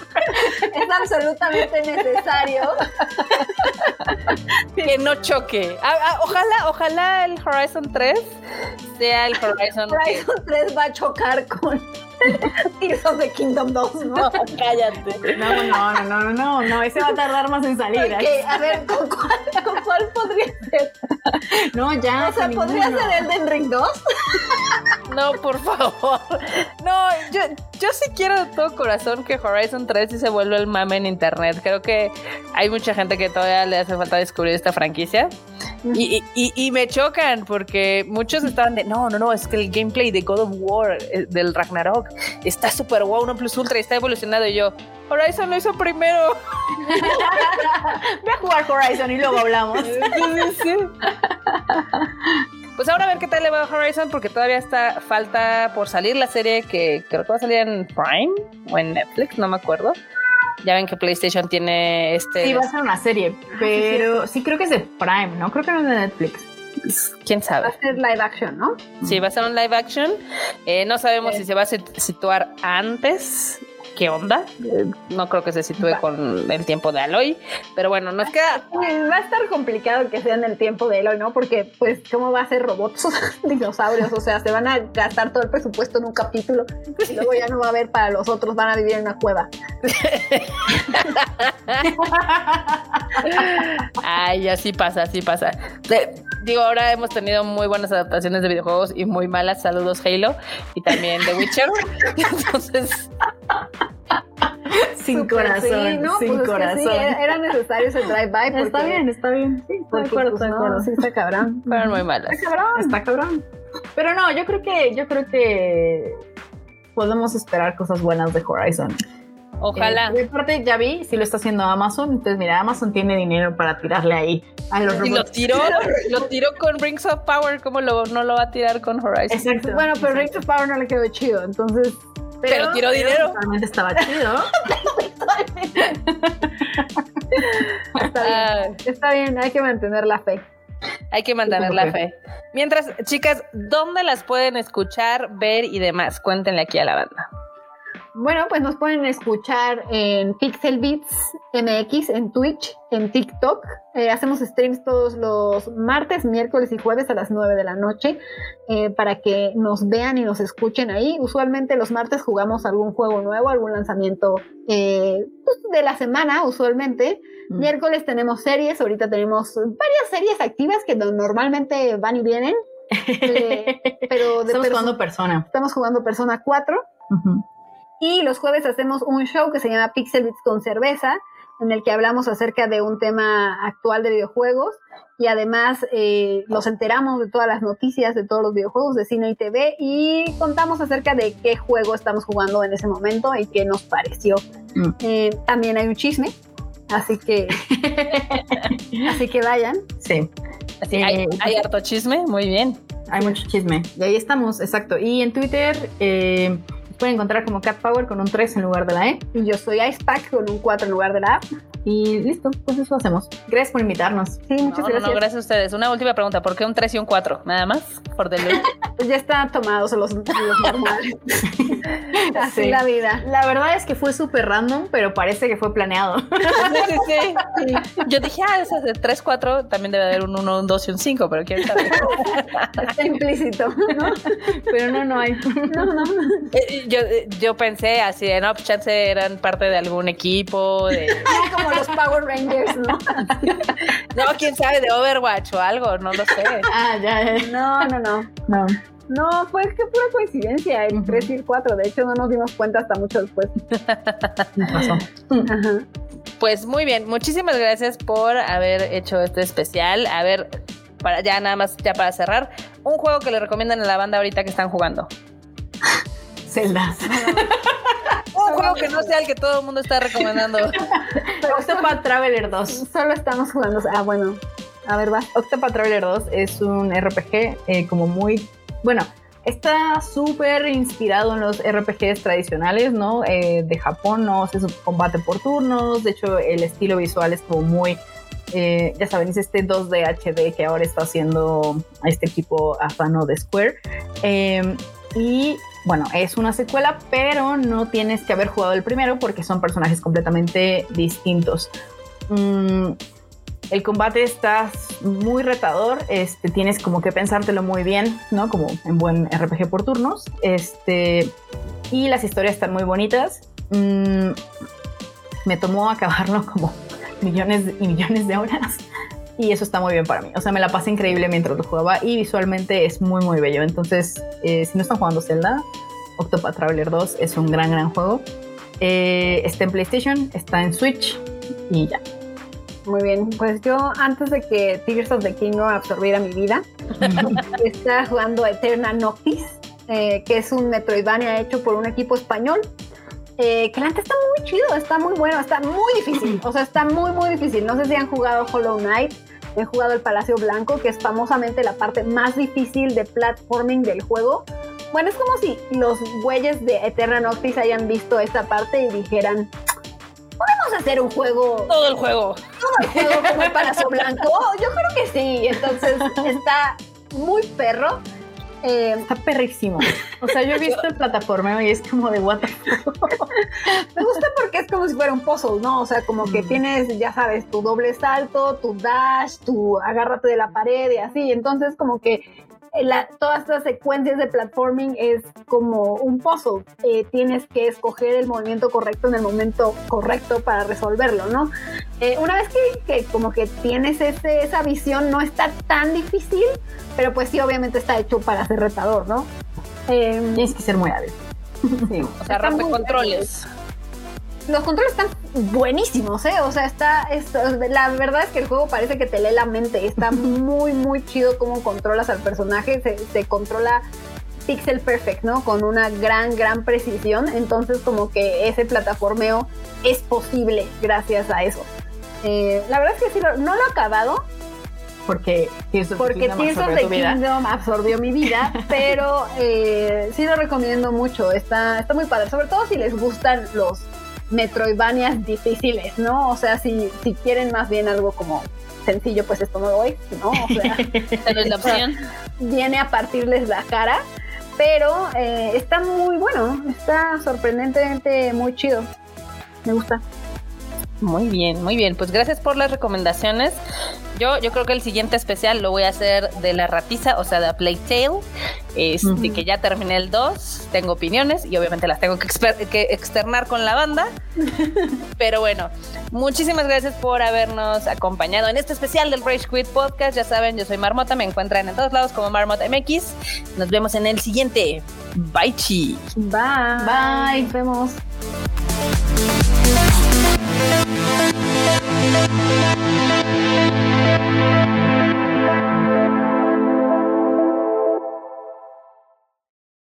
S2: Es absolutamente necesario.
S1: que no choque. Ah, ah, ojalá, ojalá el Horizon 3 sea el Horizon.
S2: Horizon 3 va a chocar con Tears of the Kingdom 2, ¿no?
S1: cállate.
S3: No, no, no, no, no, no, ese va a tardar más en salir.
S2: Okay, a ver, ¿con cuál, ¿con cuál podría ser?
S3: No, ya.
S2: O sea, ¿podría ser el de Ring 2?
S1: No, por favor. No, yo, yo sí quiero de todo corazón que Horizon 3 sí se vuelva el mame en internet. Creo que hay mucha gente que todavía le hace falta descubrir esta franquicia. Y, y, y, me chocan porque muchos estaban de no, no, no, es que el gameplay de God of War, eh, del Ragnarok, está súper wow, no plus ultra, está evolucionado. Y yo, Horizon lo hizo primero.
S3: Voy a jugar Horizon y luego hablamos.
S1: Pues ahora a ver qué tal le va a Horizon, porque todavía está falta por salir la serie que creo que va a salir en Prime o en Netflix, no me acuerdo. Ya ven que PlayStation tiene este.
S3: Sí, va a ser una serie, pero sí, creo que es de Prime, ¿no? Creo que no es de Netflix.
S1: Quién sabe.
S2: Va a ser live action, ¿no?
S1: Sí, va a ser un live action. Eh, no sabemos si se va a situar antes qué onda. Eh, no creo que se sitúe con el tiempo de Aloy, pero bueno, nos queda.
S2: Va a estar complicado que sea en el tiempo de Aloy, ¿no? Porque, pues, ¿cómo va a ser robots dinosaurios? O sea, se van a gastar todo el presupuesto en un capítulo y luego ya no va a haber para los otros, van a vivir en una cueva.
S1: Ay, así pasa, así pasa. digo, ahora hemos tenido muy buenas adaptaciones de videojuegos y muy malas. Saludos, Halo, y también The Witcher. Entonces.
S3: Sin corazón,
S2: ¿no?
S3: sin
S2: pues
S3: corazón.
S2: Sí, era necesario ese drive-by.
S3: Está bien, está bien. Sí,
S2: está de acuerdo, pues, no, sí está cabrón.
S1: Fueron muy malas.
S3: Está cabrón. Está cabrón. Pero no, yo creo que, yo creo que podemos esperar cosas buenas de Horizon.
S1: Ojalá.
S3: Eh, de parte ya vi si lo está haciendo Amazon. Entonces, mira, Amazon tiene dinero para tirarle ahí a los
S1: Y
S3: robots.
S1: lo tiró, lo tiró con Rings of Power, ¿cómo lo, no lo va a tirar con Horizon?
S3: Exacto.
S2: Bueno, pero
S3: exacto.
S2: Rings of Power no le quedó chido, entonces.
S1: Pero tiró dinero.
S3: Realmente estaba chido.
S2: Está bien,
S1: Ah,
S2: está bien, hay que mantener la fe.
S1: hay que mantener la fe. Mientras, chicas, ¿dónde las pueden escuchar, ver y demás? Cuéntenle aquí a la banda.
S2: Bueno, pues nos pueden escuchar en Pixel Beats MX, en Twitch, en TikTok. Eh, hacemos streams todos los martes, miércoles y jueves a las 9 de la noche eh, para que nos vean y nos escuchen ahí. Usualmente los martes jugamos algún juego nuevo, algún lanzamiento eh, pues, de la semana, usualmente.
S3: Mm.
S2: Miércoles tenemos series, ahorita tenemos varias series activas que no- normalmente van y vienen. eh, pero de
S3: Estamos
S2: perso-
S3: jugando persona.
S2: estamos jugando Persona 4.
S3: Ujú.
S2: Y los jueves hacemos un show que se llama Pixel Beats con cerveza, en el que hablamos acerca de un tema actual de videojuegos y además eh, nos enteramos de todas las noticias de todos los videojuegos de cine y TV y contamos acerca de qué juego estamos jugando en ese momento y qué nos pareció.
S3: Mm.
S2: Eh, también hay un chisme, así que así que vayan.
S3: Sí.
S1: Así,
S3: Eh,
S1: hay, hay harto chisme, muy bien.
S3: Hay mucho chisme. Y ahí estamos, exacto. Y en Twitter eh, pueden encontrar como Cat Power con un 3 en lugar de la E.
S2: Y yo soy Icepack con un 4 en lugar de la A.
S3: Y listo, pues eso hacemos. Gracias por invitarnos.
S2: Sí,
S1: No,
S2: muchas
S1: no,
S2: gracias.
S1: no, gracias a ustedes. Una última pregunta, ¿por qué un 3 y un 4? Nada más, por look.
S2: Pues ya están tomados los, los normales. Así
S3: Sí.
S2: la vida.
S3: La verdad es que fue súper random, pero parece que fue planeado.
S1: Sí, sí, sí. Yo dije, ah, esas de 3, 4, también debe haber un 1, un 2 y un 5, pero quién sabe.
S2: Está implícito, ¿no?
S3: pero no, no hay.
S2: No, no.
S1: Eh, yo, yo pensé así de, no, pues chance eran parte de algún equipo, de,
S2: como los Power Rangers, ¿no?
S1: no, quién sabe, de Overwatch o algo, no lo sé.
S3: Ah, ya, ya.
S2: No, no, no.
S3: No.
S2: No, fue que pura coincidencia, el
S3: Ujú.
S2: 3 y el 4. De hecho, no nos dimos cuenta hasta mucho después.
S3: no pasó.
S2: Ajá.
S1: Pues muy bien, muchísimas gracias por haber hecho este especial. A ver, para ya nada más, ya para cerrar, un juego que le recomiendan a la banda ahorita que están jugando.
S3: Celdas.
S1: Un juego que no sea el que todo el mundo está recomendando.
S2: Pero
S3: Octopath Traveler 2.
S2: solo estamos jugando. Ah, bueno. A ver, va.
S3: Octopath Traveler 2 es un RPG eh, como muy, bueno, está súper inspirado en los RPGs tradicionales, ¿no? Eh, de Japón, ¿no? Es un combate por turnos, de hecho el estilo visual es como muy, eh, ya saben, es este 2D HD que ahora está haciendo este equipo afano de Square. Eh, y bueno, es una secuela, pero no tienes que haber jugado el primero porque son personajes completamente distintos. Mm, el combate está muy retador, este, tienes como que pensártelo muy bien, ¿no? Como en buen RPG por turnos. Este, y las historias están muy bonitas. Mm, me tomó acabarlo como millones y millones de horas. Y eso está muy bien para mí. O sea, me la pasé increíble mientras lo jugaba y visualmente es muy, muy bello. Entonces, eh, si no están jugando Zelda, Octopath Traveler 2 es un gran, gran juego. Eh, está en PlayStation, está en Switch y ya.
S2: Muy bien. Pues yo, antes de que Tears of the Kingdom absorbiera mi vida, está jugando Eterna Noctis, eh, que es un Metroidvania hecho por un equipo español. Eh, que la neta está muy chido, está muy bueno, está muy difícil. O sea, está muy, muy difícil. No sé si han jugado Hollow Knight, han jugado el Palacio Blanco, que es famosamente la parte más difícil de platforming del juego. Bueno, es como si los güeyes de Eterna Noctis hayan visto esta parte y dijeran, podemos hacer un juego
S1: Todo el juego.
S2: el juego como el Palacio Blanco? Yo creo que sí. Entonces está muy perro. Eh,
S3: Está perrísimo. O sea, yo he visto el plataformeo y es como de what the fuck.
S2: me gusta porque es como si fuera un puzzle, ¿no? O sea, como que
S3: Mm.
S2: tienes, ya sabes, tu doble salto, tu dash, tu agárrate de la pared y así. Entonces, como que la- todas estas secuencias de platforming es como un puzzle. Eh, tienes que escoger el movimiento correcto en el momento correcto para resolverlo, ¿no? Eh, una vez que, que como que tienes ese- esa visión, no está tan difícil, pero pues sí, obviamente está hecho para ser retador, ¿no? Eh,
S3: Tienes que ser muy hábil.
S2: sí.
S1: O sea, rompe controles.
S2: Los controles están buenísimos, ¿eh? O sea, está, es- la verdad es que el juego parece que te lee la mente. Está muy, muy chido cómo controlas al personaje. Se, se controla, pixel perfect, ¿no? Con una gran, gran precisión. Entonces como que ese plataformeo es posible gracias a eso. Eh, la verdad es que sí, no lo he acabado.
S3: Porque
S2: Tears of porque the Kingdom absorbió mi vida, pero eh, sí lo recomiendo mucho. Está, está muy padre, sobre todo si les gustan los Metroidvanias difíciles, ¿no? O sea, si, si quieren más bien algo como sencillo, pues esto no es, ¿no? O sea,
S1: es la opción.
S2: viene a partirles la cara, pero eh, está muy bueno, está sorprendentemente muy chido. Me gusta.
S1: Muy bien, muy bien. Pues gracias por las recomendaciones. Yo, yo creo que el siguiente especial lo voy a hacer de la ratiza, o sea, de Plague Tale. Este, que ya terminé el 2, tengo opiniones y obviamente las tengo que, que externar con la banda. Pero bueno, muchísimas gracias por habernos acompañado en este especial del Rage Quit Podcast. Ya saben, yo soy Marmota, me encuentran en todos lados como Marmota MX. Nos vemos en el siguiente. Bye, chi.
S2: Bye.
S3: Bye. Nos vemos.
S4: Thank you.